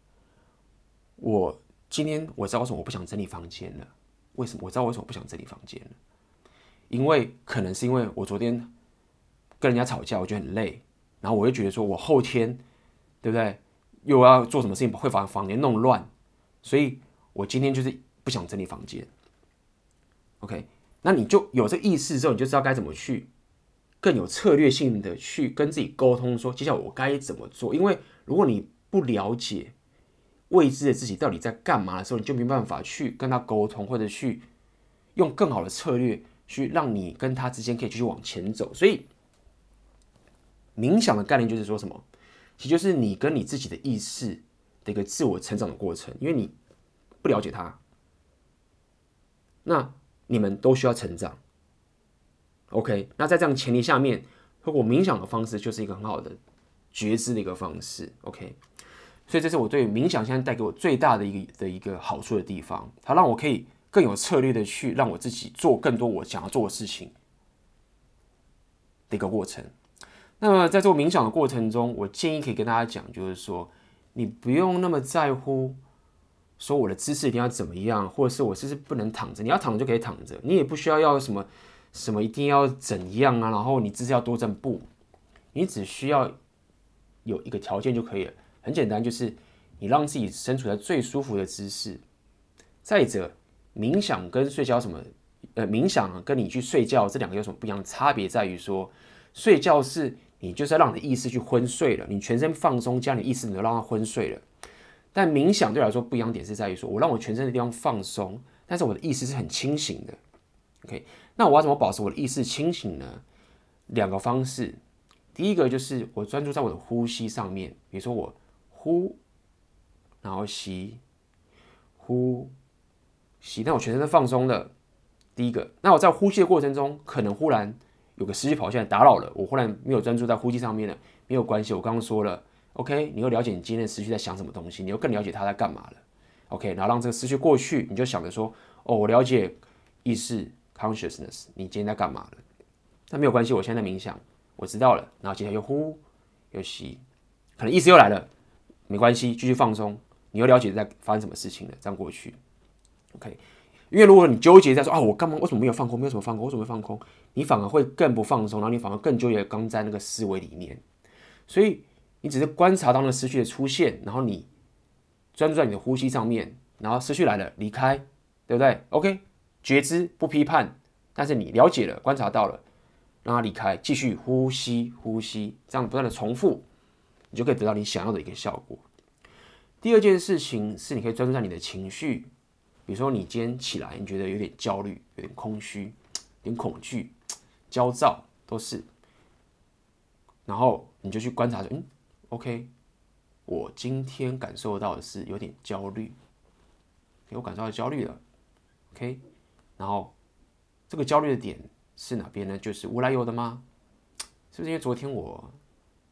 我今天我知道为什么我不想整理房间了，为什么我知道为什么不想整理房间了。因为可能是因为我昨天跟人家吵架，我觉得很累，然后我又觉得说我后天，对不对？又要做什么事情会把房间弄乱，所以我今天就是不想整理房间。OK，那你就有这意识之后，你就知道该怎么去更有策略性的去跟自己沟通，说接下来我该怎么做。因为如果你不了解未知的自己到底在干嘛的时候，你就没办法去跟他沟通，或者去用更好的策略。去让你跟他之间可以继续往前走，所以冥想的概念就是说什么？其实就是你跟你自己的意识的一个自我成长的过程。因为你不了解他，那你们都需要成长。OK，那在这样前提下面，透过冥想的方式就是一个很好的觉知的一个方式。OK，所以这是我对冥想现在带给我最大的一个的一个好处的地方，它让我可以。更有策略的去让我自己做更多我想要做的事情的一个过程。那么在做冥想的过程中，我建议可以跟大家讲，就是说你不用那么在乎说我的姿势一定要怎么样，或者是我是不是不能躺着，你要躺着就可以躺着，你也不需要要什么什么一定要怎样啊，然后你姿势要多正步，你只需要有一个条件就可以了，很简单，就是你让自己身处在最舒服的姿势。再者，冥想跟睡觉什么？呃，冥想跟你去睡觉这两个有什么不一样的差别？在于说，睡觉是你就是要让你的意识去昏睡了，你全身放松，将你意识你都让它昏睡了。但冥想对我来说不一样点是在于说，我让我全身的地方放松，但是我的意识是很清醒的。OK，那我要怎么保持我的意识清醒呢？两个方式，第一个就是我专注在我的呼吸上面，比如说我呼，然后吸，呼，吸，那我全身都放松了。第一个，那我在呼吸的过程中，可能忽然有个思绪跑进来打扰了，我忽然没有专注在呼吸上面了，没有关系，我刚刚说了，OK，你又了解你今天的思绪在想什么东西，你又更了解他在干嘛了，OK，然后让这个思绪过去，你就想着说，哦，我了解意识 consciousness，你今天在干嘛了？那没有关系，我现在在冥想，我知道了，然后接下来又呼又吸，可能意识又来了，没关系，继续放松，你又了解在发生什么事情了，这样过去，OK。因为如果你纠结在说啊，我干嘛？为什么没有放空？没有什么放空？为什么会放空？你反而会更不放松，然后你反而更纠结刚在那个思维里面。所以你只是观察到那个思绪的出现，然后你专注在你的呼吸上面，然后思绪来了离开，对不对？OK，觉知不批判，但是你了解了，观察到了，让它离开，继续呼吸，呼吸，这样不断的重复，你就可以得到你想要的一个效果。第二件事情是，你可以专注在你的情绪。比如说，你今天起来，你觉得有点焦虑、有点空虚、有点恐惧、焦躁，都是。然后你就去观察说，嗯，OK，我今天感受到的是有点焦虑，给我感受到焦虑了，OK。然后这个焦虑的点是哪边呢？就是无来由的吗？是不是因为昨天我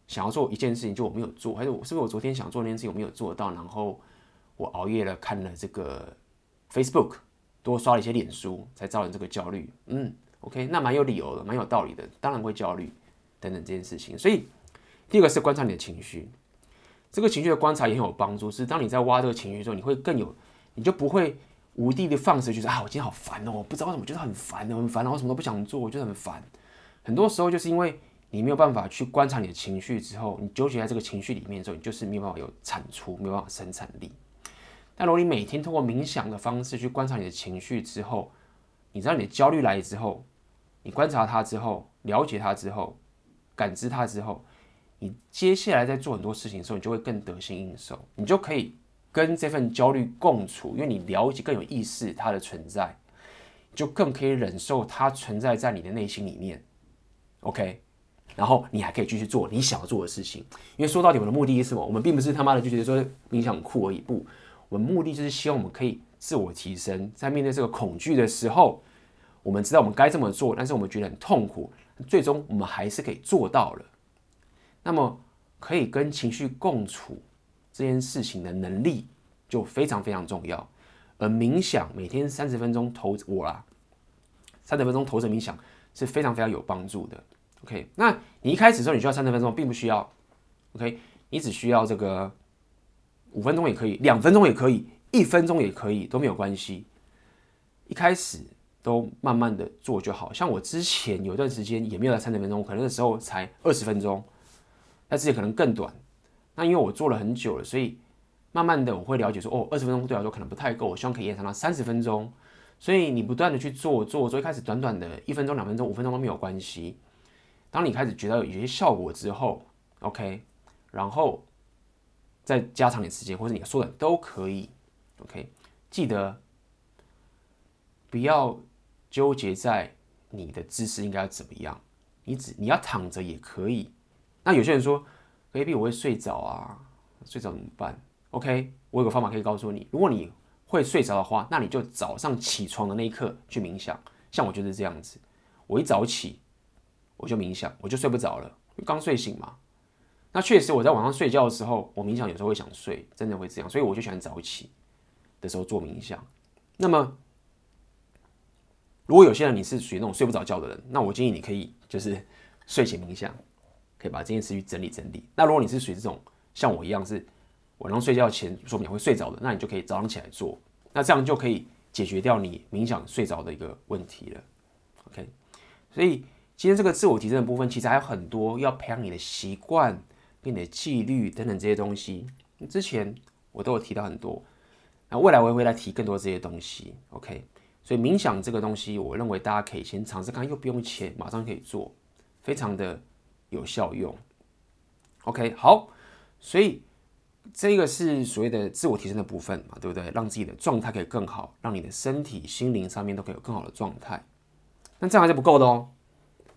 想要做一件事情，就我没有做，还是我是不是我昨天想做那件事情我没有做到，然后我熬夜了看了这个。Facebook 多刷了一些脸书，才造成这个焦虑。嗯，OK，那蛮有理由的，蛮有道理的，当然会焦虑等等这件事情。所以，第二个是观察你的情绪，这个情绪的观察也很有帮助。是当你在挖这个情绪的时候，你会更有，你就不会无地的放肆，就是啊，我今天好烦哦，我不知道为什么觉得很烦哦，很烦，然后什么都不想做，我觉得很烦。很多时候就是因为你没有办法去观察你的情绪之后，你纠结在这个情绪里面之后，你就是没有办法有产出，没有办法生产力。但如果你每天通过冥想的方式去观察你的情绪之后，你知道你的焦虑来之后，你观察它之后，了解它之后，感知它之后，你接下来在做很多事情的时候，你就会更得心应手，你就可以跟这份焦虑共处，因为你了解更有意识它的存在，就更可以忍受它存在在你的内心里面。OK，然后你还可以继续做你想要做的事情，因为说到底，我的目的是什么？我们并不是他妈的就觉得说冥想很酷而已，不。我们目的就是希望我们可以自我提升，在面对这个恐惧的时候，我们知道我们该这么做，但是我们觉得很痛苦，最终我们还是可以做到了。那么，可以跟情绪共处这件事情的能力就非常非常重要。而冥想每天三十分钟投我啦，三十分钟投着冥想是非常非常有帮助的。OK，那你一开始的时候你需要三十分钟，并不需要。OK，你只需要这个。五分钟也可以，两分钟也可以，一分钟也可以，都没有关系。一开始都慢慢的做就好。像我之前有段时间也没有在三十分钟，可能那时候才二十分钟，但之前可能更短。那因为我做了很久了，所以慢慢的我会了解说，哦，二十分钟对我来说可能不太够，我希望可以延长到三十分钟。所以你不断的去做做做，一开始短短的一分钟、两分钟、五分钟都没有关系。当你开始觉得有些效果之后，OK，然后。再加长点时间，或者你说的都可以，OK。记得不要纠结在你的姿势应该怎么样，你只你要躺着也可以。那有些人说，baby 我会睡着啊，睡着怎么办？OK，我有个方法可以告诉你，如果你会睡着的话，那你就早上起床的那一刻去冥想。像我就是这样子，我一早起我就冥想，我就睡不着了，刚睡醒嘛。那确实，我在晚上睡觉的时候，我冥想有时候会想睡，真的会这样，所以我就喜欢早起的时候做冥想。那么，如果有些人你是属于那种睡不着觉的人，那我建议你可以就是睡前冥想，可以把这件事去整理整理。那如果你是属于这种像我一样是晚上睡觉前说不定会睡着的，那你就可以早上起来做，那这样就可以解决掉你冥想睡着的一个问题了。OK，所以今天这个自我提升的部分，其实还有很多要培养你的习惯。跟你的纪律等等这些东西。之前我都有提到很多，那未来我也会来提更多这些东西。OK，所以冥想这个东西，我认为大家可以先尝试看，又不用钱，马上可以做，非常的有效用。OK，好，所以这个是所谓的自我提升的部分嘛，对不对？让自己的状态可以更好，让你的身体、心灵上面都可以有更好的状态。但这样还是不够的哦，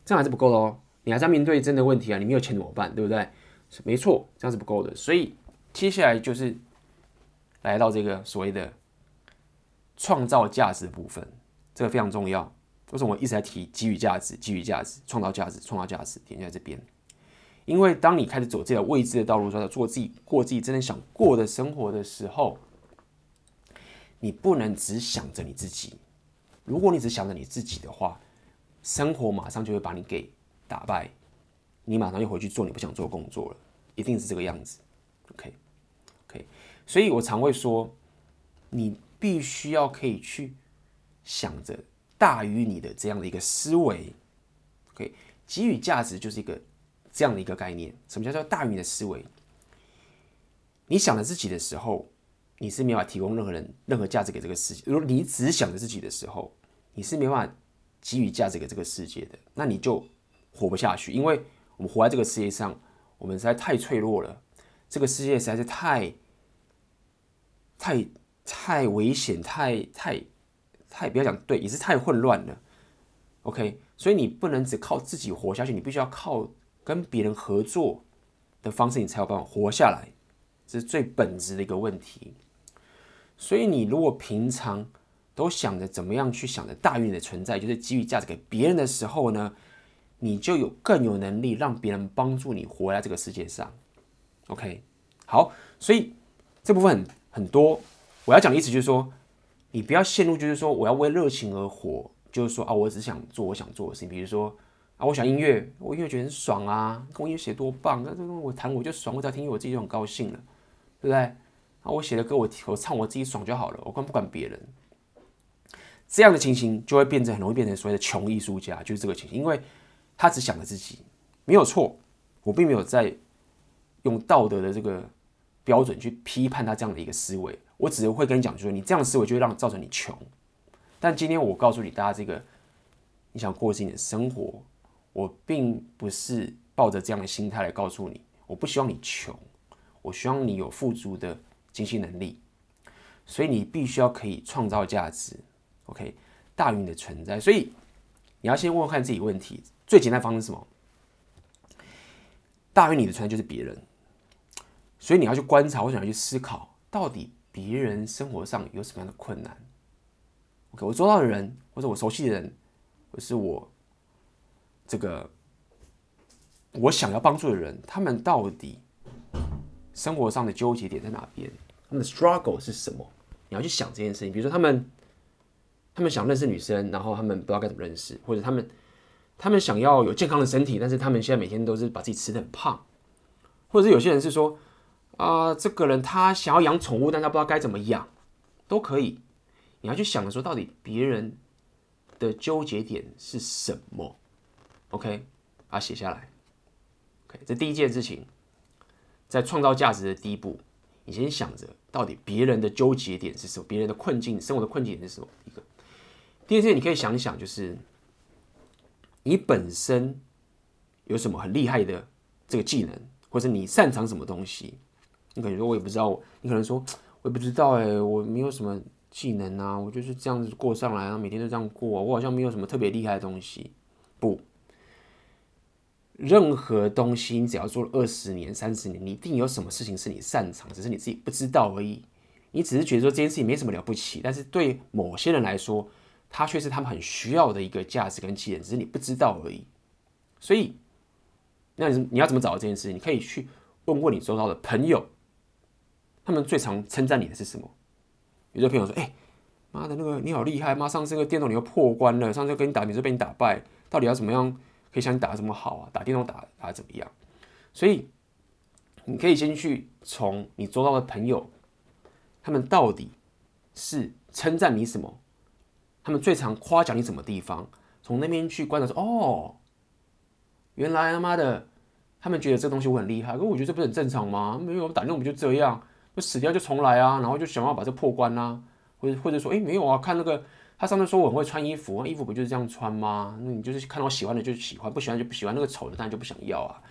这样还是不够的哦。你还是要面对真的问题啊，你没有钱怎么办？对不对？没错，这样是不够的。所以接下来就是来到这个所谓的创造价值的部分，这个非常重要。为什么我一直在提给予价值、给予价值、创造价值、创造价值？点在这边。因为当你开始走这条未知的道路上，做自己过自己真的想过的生活的时候，你不能只想着你自己。如果你只想着你自己的话，生活马上就会把你给打败，你马上就回去做你不想做的工作了，一定是这个样子。OK，OK，所以我常会说，你必须要可以去想着大于你的这样的一个思维。OK，给予价值就是一个。这样的一个概念，什么叫做大于你的思维？你想着自己的时候，你是没法提供任何人任何价值给这个世界。如果你只想着自己的时候，你是没办法给予价值给这个世界的，那你就活不下去。因为我们活在这个世界上，我们实在太脆弱了，这个世界实在是太、太、太危险，太、太、太，不要讲对，也是太混乱了。OK，所以你不能只靠自己活下去，你必须要靠。跟别人合作的方式，你才有办法活下来，这是最本质的一个问题。所以，你如果平常都想着怎么样去想着大于你的存在，就是给予价值给别人的时候呢，你就有更有能力让别人帮助你活在这个世界上。OK，好，所以这部分很多，我要讲的意思就是说，你不要陷入就是说我要为热情而活，就是说啊，我只想做我想做的事情，比如说。啊，我喜欢音乐，我音乐觉得很爽啊，跟我音乐写多棒，那我弹我就爽，我只要听我自己就很高兴了，对不对？啊，我写的歌我我唱我自己爽就好了，我管不管别人。这样的情形就会变成很容易变成所谓的穷艺术家，就是这个情形，因为他只想着自己，没有错，我并没有在用道德的这个标准去批判他这样的一个思维，我只是会跟你讲，就是你这样的思维就会让造成你穷。但今天我告诉你，大家这个你想过自己的生活。我并不是抱着这样的心态来告诉你，我不希望你穷，我希望你有富足的经济能力，所以你必须要可以创造价值，OK，大于你的存在。所以你要先问问看自己问题，最简单方式是什么？大于你的存在就是别人，所以你要去观察，或者要去思考，到底别人生活上有什么样的困难？OK，我周到的人，或者我熟悉的人，或是我。这个我想要帮助的人，他们到底生活上的纠结点在哪边？他们的 struggle 是什么？你要去想这件事情。比如说，他们他们想认识女生，然后他们不知道该怎么认识，或者他们他们想要有健康的身体，但是他们现在每天都是把自己吃的很胖，或者是有些人是说啊、这个人他想要养宠物，但他不知道该怎么养，都可以。你要去想的时候，到底别人的纠结点是什么？OK，把它写下来。OK，这第一件事情，在创造价值的第一步，你先想着到底别人的纠结点是什么，别人的困境、生活的困境是什么。一个，第二件你可以想一想，就是你本身有什么很厉害的这个技能，或者你擅长什么东西。你可能说，我也不知道。你可能说，我也不知道，哎，我没有什么技能啊，我就是这样子过上来，然后每天都这样过，我好像没有什么特别厉害的东西。不。任何东西，你只要做了二十年、三十年，你一定有什么事情是你擅长，只是你自己不知道而已。你只是觉得说这件事情没什么了不起，但是对某些人来说，它却是他们很需要的一个价值跟起点，只是你不知道而已。所以，那你你要怎么找到这件事？你可以去问问你周遭的朋友，他们最常称赞你的是什么？有的朋友说：“哎，妈的，那个你好厉害，妈上次那个电动你又破关了，上次跟你打，你就被你打败，到底要怎么样？”可以像你打的这么好啊，打电动打打怎么样？所以你可以先去从你周遭的朋友，他们到底是称赞你什么？他们最常夸奖你什么地方？从那边去观察说，哦，原来他妈的他们觉得这东西我很厉害，可我觉得这不是很正常吗？没有打那不就这样，就死掉就重来啊，然后就想办法把这破关啊，或者或者说，哎、没有啊，看那个他上次说我很会穿衣服，衣服不就是这样穿吗？那你就是看到喜欢的就喜欢，不喜欢就不喜欢，那个丑的当然就不想要啊。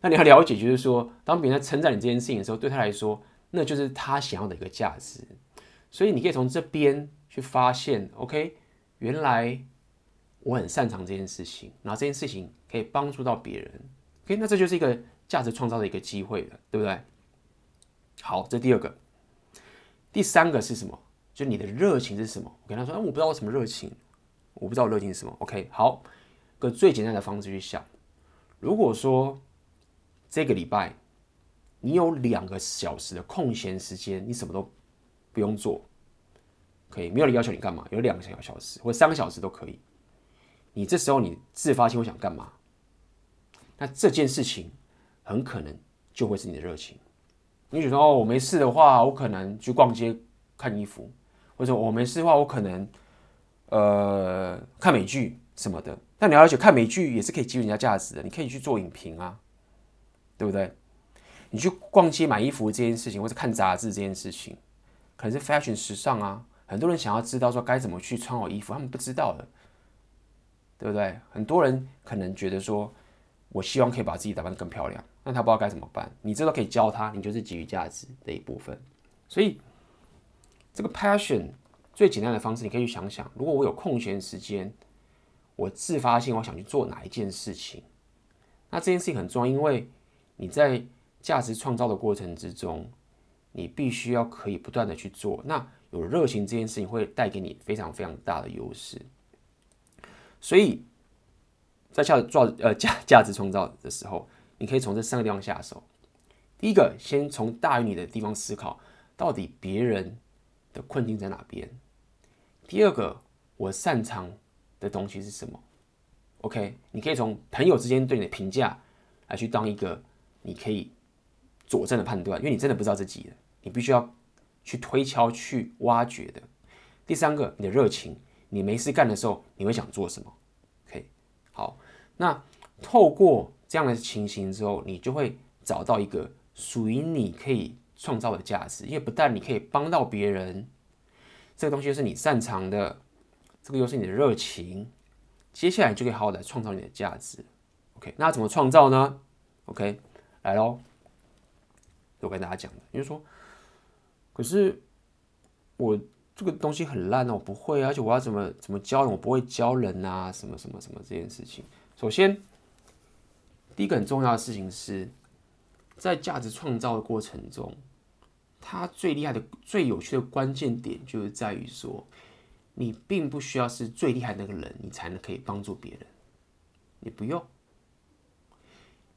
那你要了解，就是说，当别人在称赞你这件事情的时候，对他来说，那就是他想要的一个价值。所以你可以从这边去发现，OK，原来我很擅长这件事情，然后这件事情可以帮助到别人。OK，那这就是一个价值创造的一个机会了，对不对？好，这第二个，第三个是什么？就你的热情是什么？我跟他说，哎，我不知道我什么热情，我不知道我热情是什么。OK，好，个最简单的方式去想，如果说这个礼拜你有两个小时的空闲时间，你什么都不用做，可以，没有人要求你干嘛，有两个小小时或三个小时都可以。你这时候你自发性会想干嘛？那这件事情很可能就会是你的热情。你觉得哦，我没事的话，我可能去逛街看衣服，或者我没事的话，我可能呃看美剧什么的。但你要了解，看美剧也是可以给予人家价值的，你可以去做影评啊，对不对？你去逛街买衣服这件事情，或者看杂志这件事情，可能是 fashion 时尚啊。很多人想要知道说该怎么去穿好衣服，他们不知道的，对不对？很多人可能觉得说。我希望可以把自己打扮得更漂亮，但他不知道该怎么办。你这都可以教他，你就是给予价值的一部分。所以，这个 passion 最简单的方式，你可以去想想：如果我有空闲时间，我自发性我想去做哪一件事情，那这件事情很重要，因为你在价值创造的过程之中，你必须要可以不断的去做。那有热情这件事情会带给你非常非常大的优势。所以。在价值创呃价价值创造的时候，你可以从这三个地方下手。第一个，先从大于你的地方思考，到底别人的困境在哪边。第二个，我擅长的东西是什么？OK，你可以从朋友之间对你的评价来去当一个你可以佐证的判断，因为你真的不知道自己的，你必须要去推敲、去挖掘的。第三个，你的热情，你没事干的时候，你会想做什么？OK，？好，那透过这样的情形之后，你就会找到一个属于你可以创造的价值，因为不但你可以帮到别人，这个东西是你擅长的，这个又是你的热情，接下来就可以好好的创造你的价值。OK，那怎么创造呢？OK，来喽，我跟大家讲的，就是说，可是我。这个东西很烂哦，我不会，而且我要怎么怎么教人？我不会教人啊，什么什么什么这件事情。首先，第一个很重要的事情是，在价值创造的过程中，它最厉害的、最有趣的关键点就是在于说，你并不需要是最厉害那个人，你才能可以帮助别人。你不用，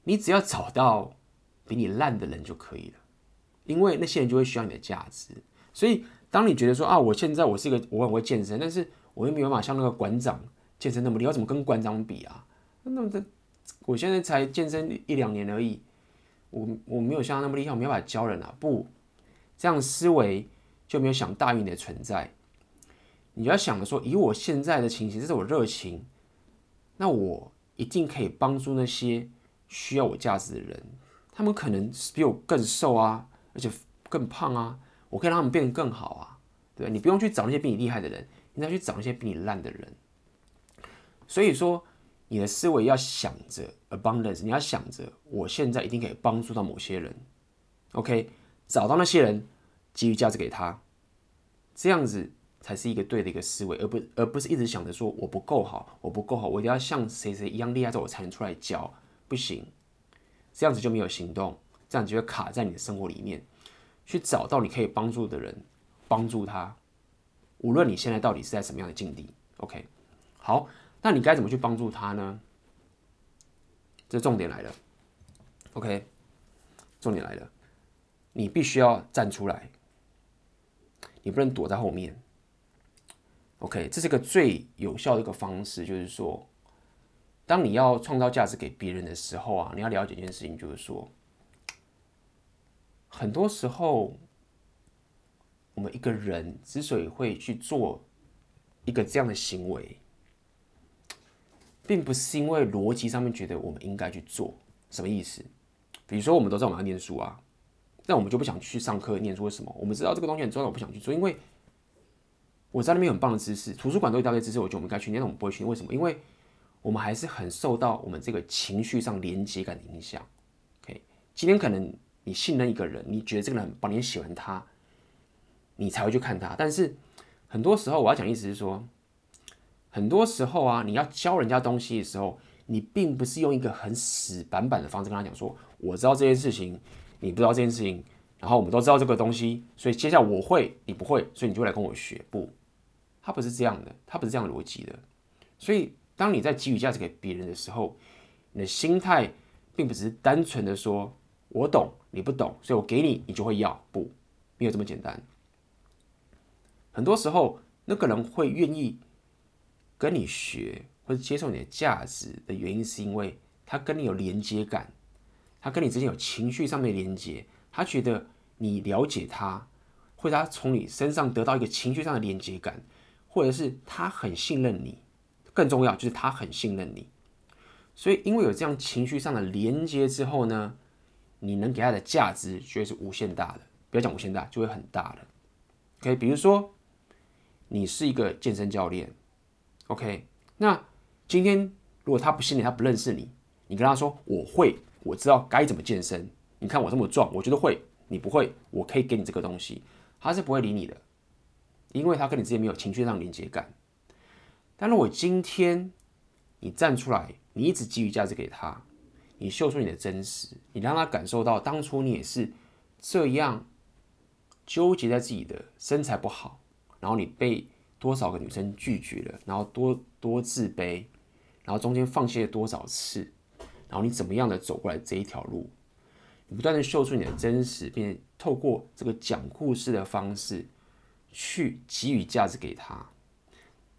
你只要找到比你烂的人就可以了，因为那些人就会需要你的价值，所以。当你觉得说啊，我现在我是一个我很会健身，但是我又没有办法像那个馆长健身那么厉害，怎么跟馆长比啊？那么这我现在才健身一两年而已，我我没有像他那么厉害，我没办法教人啊。不，这样思维就没有想大于你的存在。你要想的说，以我现在的情形，这是我热情，那我一定可以帮助那些需要我价值的人。他们可能比我更瘦啊，而且更胖啊。我可以让他们变得更好啊，对，你不用去找那些比你厉害的人，你要去找那些比你烂的人。所以说，你的思维要想着 abundance，你要想着我现在一定可以帮助到某些人。OK，找到那些人，给予价值给他，这样子才是一个对的一个思维，而不而不是一直想着说我不够好，我不够好，我一定要像谁谁一样厉害，之后我才能出来教，不行，这样子就没有行动，这样就会卡在你的生活里面。去找到你可以帮助的人，帮助他，无论你现在到底是在什么样的境地。OK，好，那你该怎么去帮助他呢？这重点来了。OK，重点来了，你必须要站出来，你不能躲在后面。OK，这是个最有效的一个方式，就是说，当你要创造价值给别人的时候啊，你要了解一件事情，就是说。很多时候，我们一个人之所以会去做一个这样的行为，并不是因为逻辑上面觉得我们应该去做，什么意思？比如说，我们都知道我们要念书啊，但我们就不想去上课念书。为什么？我们知道这个东西很重要，我不想去做，因为我在那边有很棒的知识，图书馆都有一大堆知识，我觉得我们该去念，但我们不会去。为什么？因为我们还是很受到我们这个情绪上连接感的影响。OK，今天可能你信任一个人，你觉得这个人很棒，你喜欢他，你才会去看他。但是很多时候，我要讲的意思是说，很多时候啊，你要教人家东西的时候，你并不是用一个很死板板的方式跟他讲说，我知道这件事情，你不知道这件事情，然后我们都知道这个东西，所以接下来我会，你不会，所以你就来跟我学。不。他不是这样的，他不是这样逻辑的。所以，当你在给予价值给别人的时候，你的心态并不只是单纯的说“我懂，你不懂”，所以我给你，你就会要。不，没有这么简单。很多时候，那个人会愿意跟你学或者接受你的价值的原因，是因为他跟你有连接感，他跟你之间有情绪上面的连接，他觉得你了解他，或者他从你身上得到一个情绪上的连接感。或者是他很信任你，更重要就是他很信任你，所以因为有这样情绪上的连接之后呢，你能给他的价值就会是无限大的，不要讲无限大，就会很大的。OK，比如说你是一个健身教练，OK，那今天如果他不信你，他不认识你，你跟他说我会，我知道该怎么健身，你看我这么壮，我觉得会，你不会，我可以给你这个东西，他是不会理你的。因为他跟你之间没有情绪上连接感，但如果今天你站出来，你一直给予价值给他，你秀出你的真实，你让他感受到当初你也是这样纠结在自己的身材不好，然后你被多少个女生拒绝了，然后多多自卑，然后中间放弃了多少次，然后你怎么样的走过来这一条路，你不断的秀出你的真实，并透过这个讲故事的方式。去给予价值给他，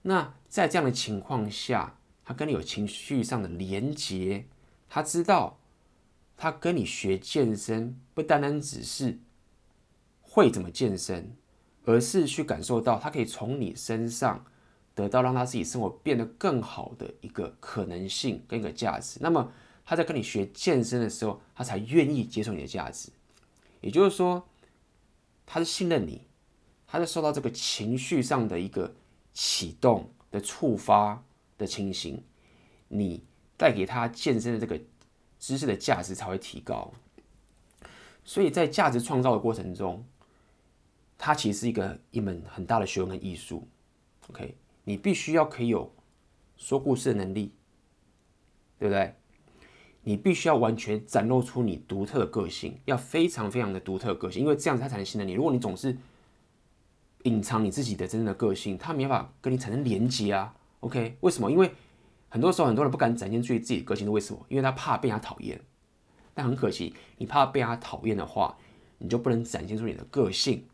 那在这样的情况下，他跟你有情绪上的连结，他知道他跟你学健身不单单只是会怎么健身，而是去感受到他可以从你身上得到让他自己生活变得更好的一个可能性跟一个价值。那么他在跟你学健身的时候，他才愿意接受你的价值，也就是说，他是信任你。他在受到这个情绪上的一个启动的触发的情形，你带给他健身的这个知识的价值才会提高。所以在价值创造的过程中，它其实是一个一门很大的学问跟艺术。OK，你必须要可以有说故事的能力，对不对？你必须要完全展露出你独特的个性，要非常非常的独特个性，因为这样子他才能信任你。如果你总是隐藏你自己的真正的个性，他没法跟你产生连接啊。OK，为什么？因为很多时候很多人不敢展现出自己的个性，是为什么？因为他怕被他讨厌。但很可惜，你怕被他讨厌的话，你就不能展现出你的个性，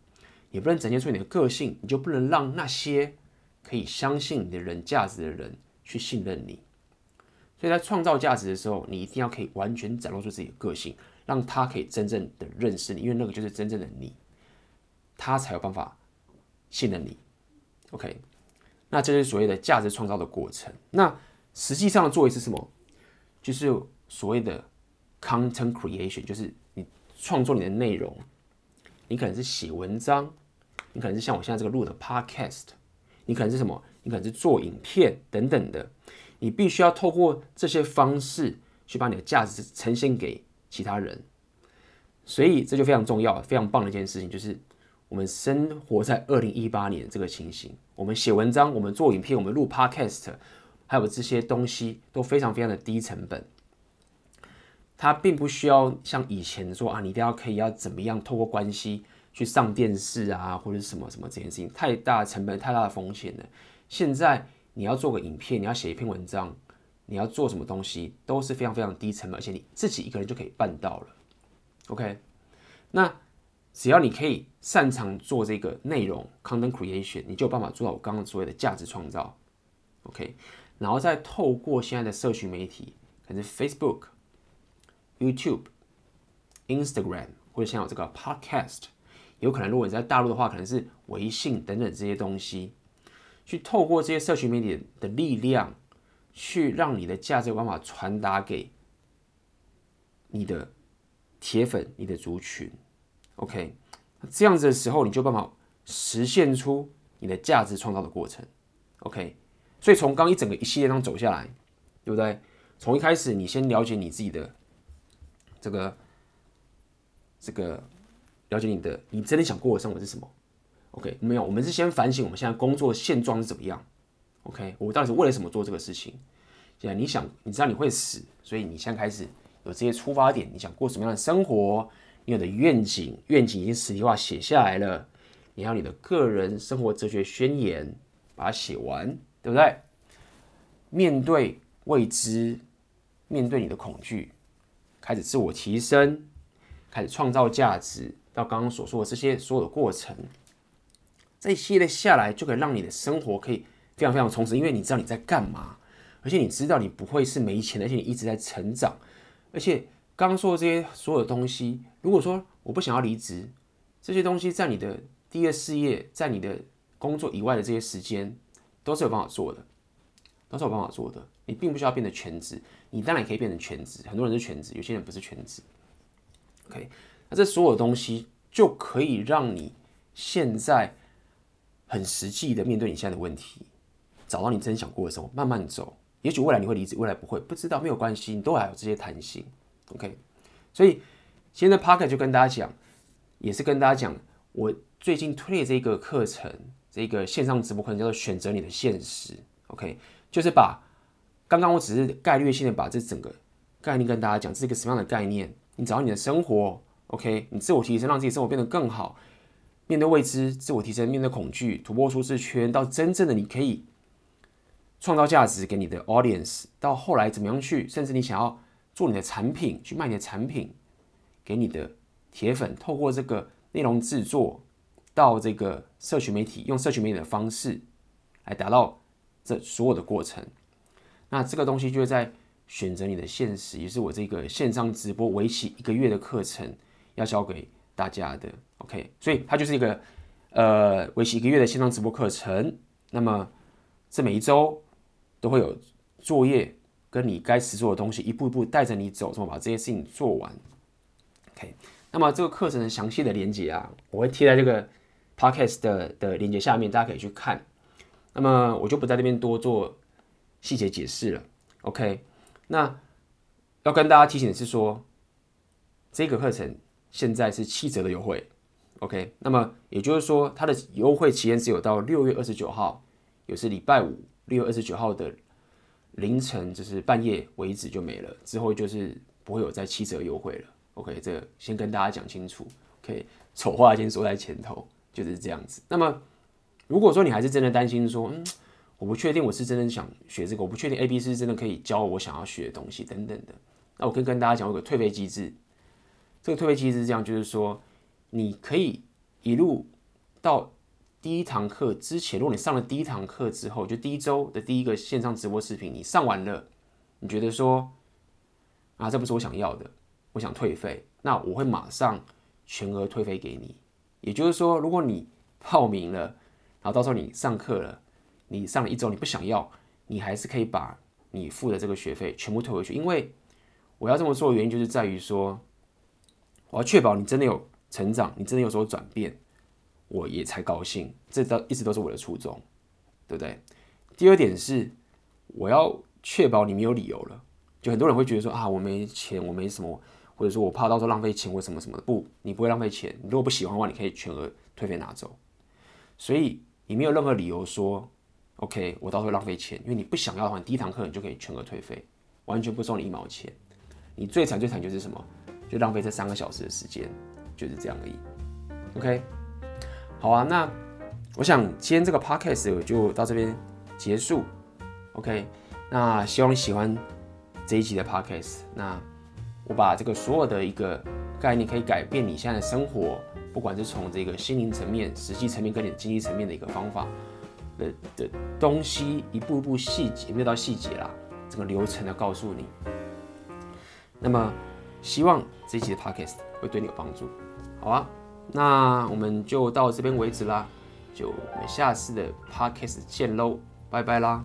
也不能展现出你的个性，你就不能让那些可以相信你的人、价值的人去信任你。所以在创造价值的时候，你一定要可以完全展露出自己的个性，让他可以真正的认识你，因为那个就是真正的你，他才有办法。信任你，OK，那这是所谓的价值创造的过程。那实际上的作为是什么？就是所谓的 content creation，就是你创作你的内容。你可能是写文章，你可能是像我现在这个录的 podcast，你可能是什么？你可能是做影片等等的。你必须要透过这些方式去把你的价值呈现给其他人。所以这就非常重要，非常棒的一件事情就是。我们生活在二零一八年这个情形，我们写文章，我们做影片，我们录 podcast，还有这些东西都非常非常的低成本。它并不需要像以前说啊，你一定要可以要怎么样透过关系去上电视啊，或者什么什么这件事情，太大成本，太大的风险了。现在你要做个影片，你要写一篇文章，你要做什么东西都是非常非常低成本，而且你自己一个人就可以办到了。OK，那。只要你可以擅长做这个内容 content creation，你就有办法做到我刚刚所谓的价值创造。OK，然后再透过现在的社群媒体，可能 Facebook、YouTube、Instagram，或者像有这个 Podcast，有可能如果你在大陆的话，可能是微信等等这些东西，去透过这些社群媒体的力量，去让你的价值有办法传达给你的铁粉、你的族群，OK，这样子的时候，你就办法实现出你的价值创造的过程，OK。所以从刚一整个一系列上走下来，对不对？从一开始，你先了解你自己的这个这个，了解你的你真的想过的生活是什么？OK，没有，我们是先反省我们现在工作现状是怎么样？OK，我到底是为了什么做这个事情？现在你想，你知道你会死，所以你现在开始有这些出发点，你想过什么样的生活？你有的愿景，愿景已经实体化写下来了，你还有你的个人生活哲学宣言，把它写完。对不对？面对未知，面对你的恐惧，开始自我提升，开始创造价值，到刚刚所说的这些所有的过程，这一系列下来，就可以让你的生活可以非常非常充实，因为你知道你在干嘛，而且你知道你不会是没钱，而且你一直在成长，而且刚刚说的这些所有的东西，如果说我不想要离职，这些东西在你的第二事业，在你的工作以外的这些时间。都是有办法做的，都是有办法做的。你并不需要变得全职，你当然也可以变成全职。很多人是全职，有些人不是全职。OK，那这所有东西就可以让你现在很实际的面对你现在的问题，找到你真想过的生活，慢慢走。也许未来你会离职，未来不会，不知道没有关系，你都还有这些弹性。OK，所以今天的 Podcast 就跟大家讲，也是跟大家讲，我最近推的这个课程。这个线上直播可能叫做选择你的现实，OK，就是把刚刚我只是概率性的把这整个概念跟大家讲，这是一个什么样的概念？你找到你的生活，OK，你自我提升，让自己生活变得更好，面对未知，自我提升，面对恐惧，突破舒适圈，到真正的你可以创造价值给你的 audience，到后来怎么样去，甚至你想要做你的产品，去卖你的产品给你的铁粉，透过这个内容制作。到这个社群媒体，用社群媒体的方式来达到这所有的过程。那这个东西就是在选择你的现实，也是我这个线上直播为期一个月的课程要教给大家的。OK，所以它就是一个呃为期一个月的线上直播课程。那么这每一周都会有作业，跟你该实做的东西，一步一步带着你走，怎么把这些事情做完。OK，那么这个课程的详细的连接啊，我会贴在这个。Podcast 的的链接下面，大家可以去看。那么我就不在这边多做细节解释了。OK，那要跟大家提醒的是说，这个课程现在是七折的优惠。OK，那么也就是说，它的优惠期间只有到六月二十九号，也是礼拜五，六月二十九号的凌晨，就是半夜为止就没了，之后就是不会有再七折优惠了。OK，这个先跟大家讲清楚。OK，丑话先说在前头。就是这样子。那么，如果说你还是真的担心说，嗯，我不确定我是真的想学这个，我不确定 A B 是真的可以教我想要学的东西等等的，那我可以跟大家讲，有个退费机制。这个退费机制是这样，就是说，你可以一路到第一堂课之前，如果你上了第一堂课之后，就第一周的第一个线上直播视频，你上完了，你觉得说，啊，这不是我想要的，我想退费，那我会马上全额退费给你。也就是说，如果你报名了，然后到时候你上课了，你上了一周，你不想要，你还是可以把你付的这个学费全部退回去。因为我要这么做的原因，就是在于说，我要确保你真的有成长，你真的有所转变，我也才高兴。这都一直都是我的初衷，对不对？第二点是，我要确保你没有理由了。就很多人会觉得说啊，我没钱，我没什么。或者说我怕到时候浪费钱或什么什么的，不，你不会浪费钱。你如果不喜欢的话，你可以全额退费拿走。所以你没有任何理由说，OK，我到时候浪费钱，因为你不想要的话，你第一堂课你就可以全额退费，完全不收你一毛钱。你最惨最惨就是什么？就浪费这三个小时的时间，就是这样而已。OK，好啊，那我想今天这个 Podcast 就到这边结束。OK，那希望你喜欢这一集的 Podcast。那我把这个所有的一个概念，可以改变你现在的生活，不管是从这个心灵层面、实际层面跟你经济层面的一个方法的的东西，一步一步细节，没有到细节啦，整个流程的告诉你。那么，希望这一期的 podcast 会对你有帮助，好啊，那我们就到这边为止啦，就我们下次的 podcast 见喽，拜拜啦。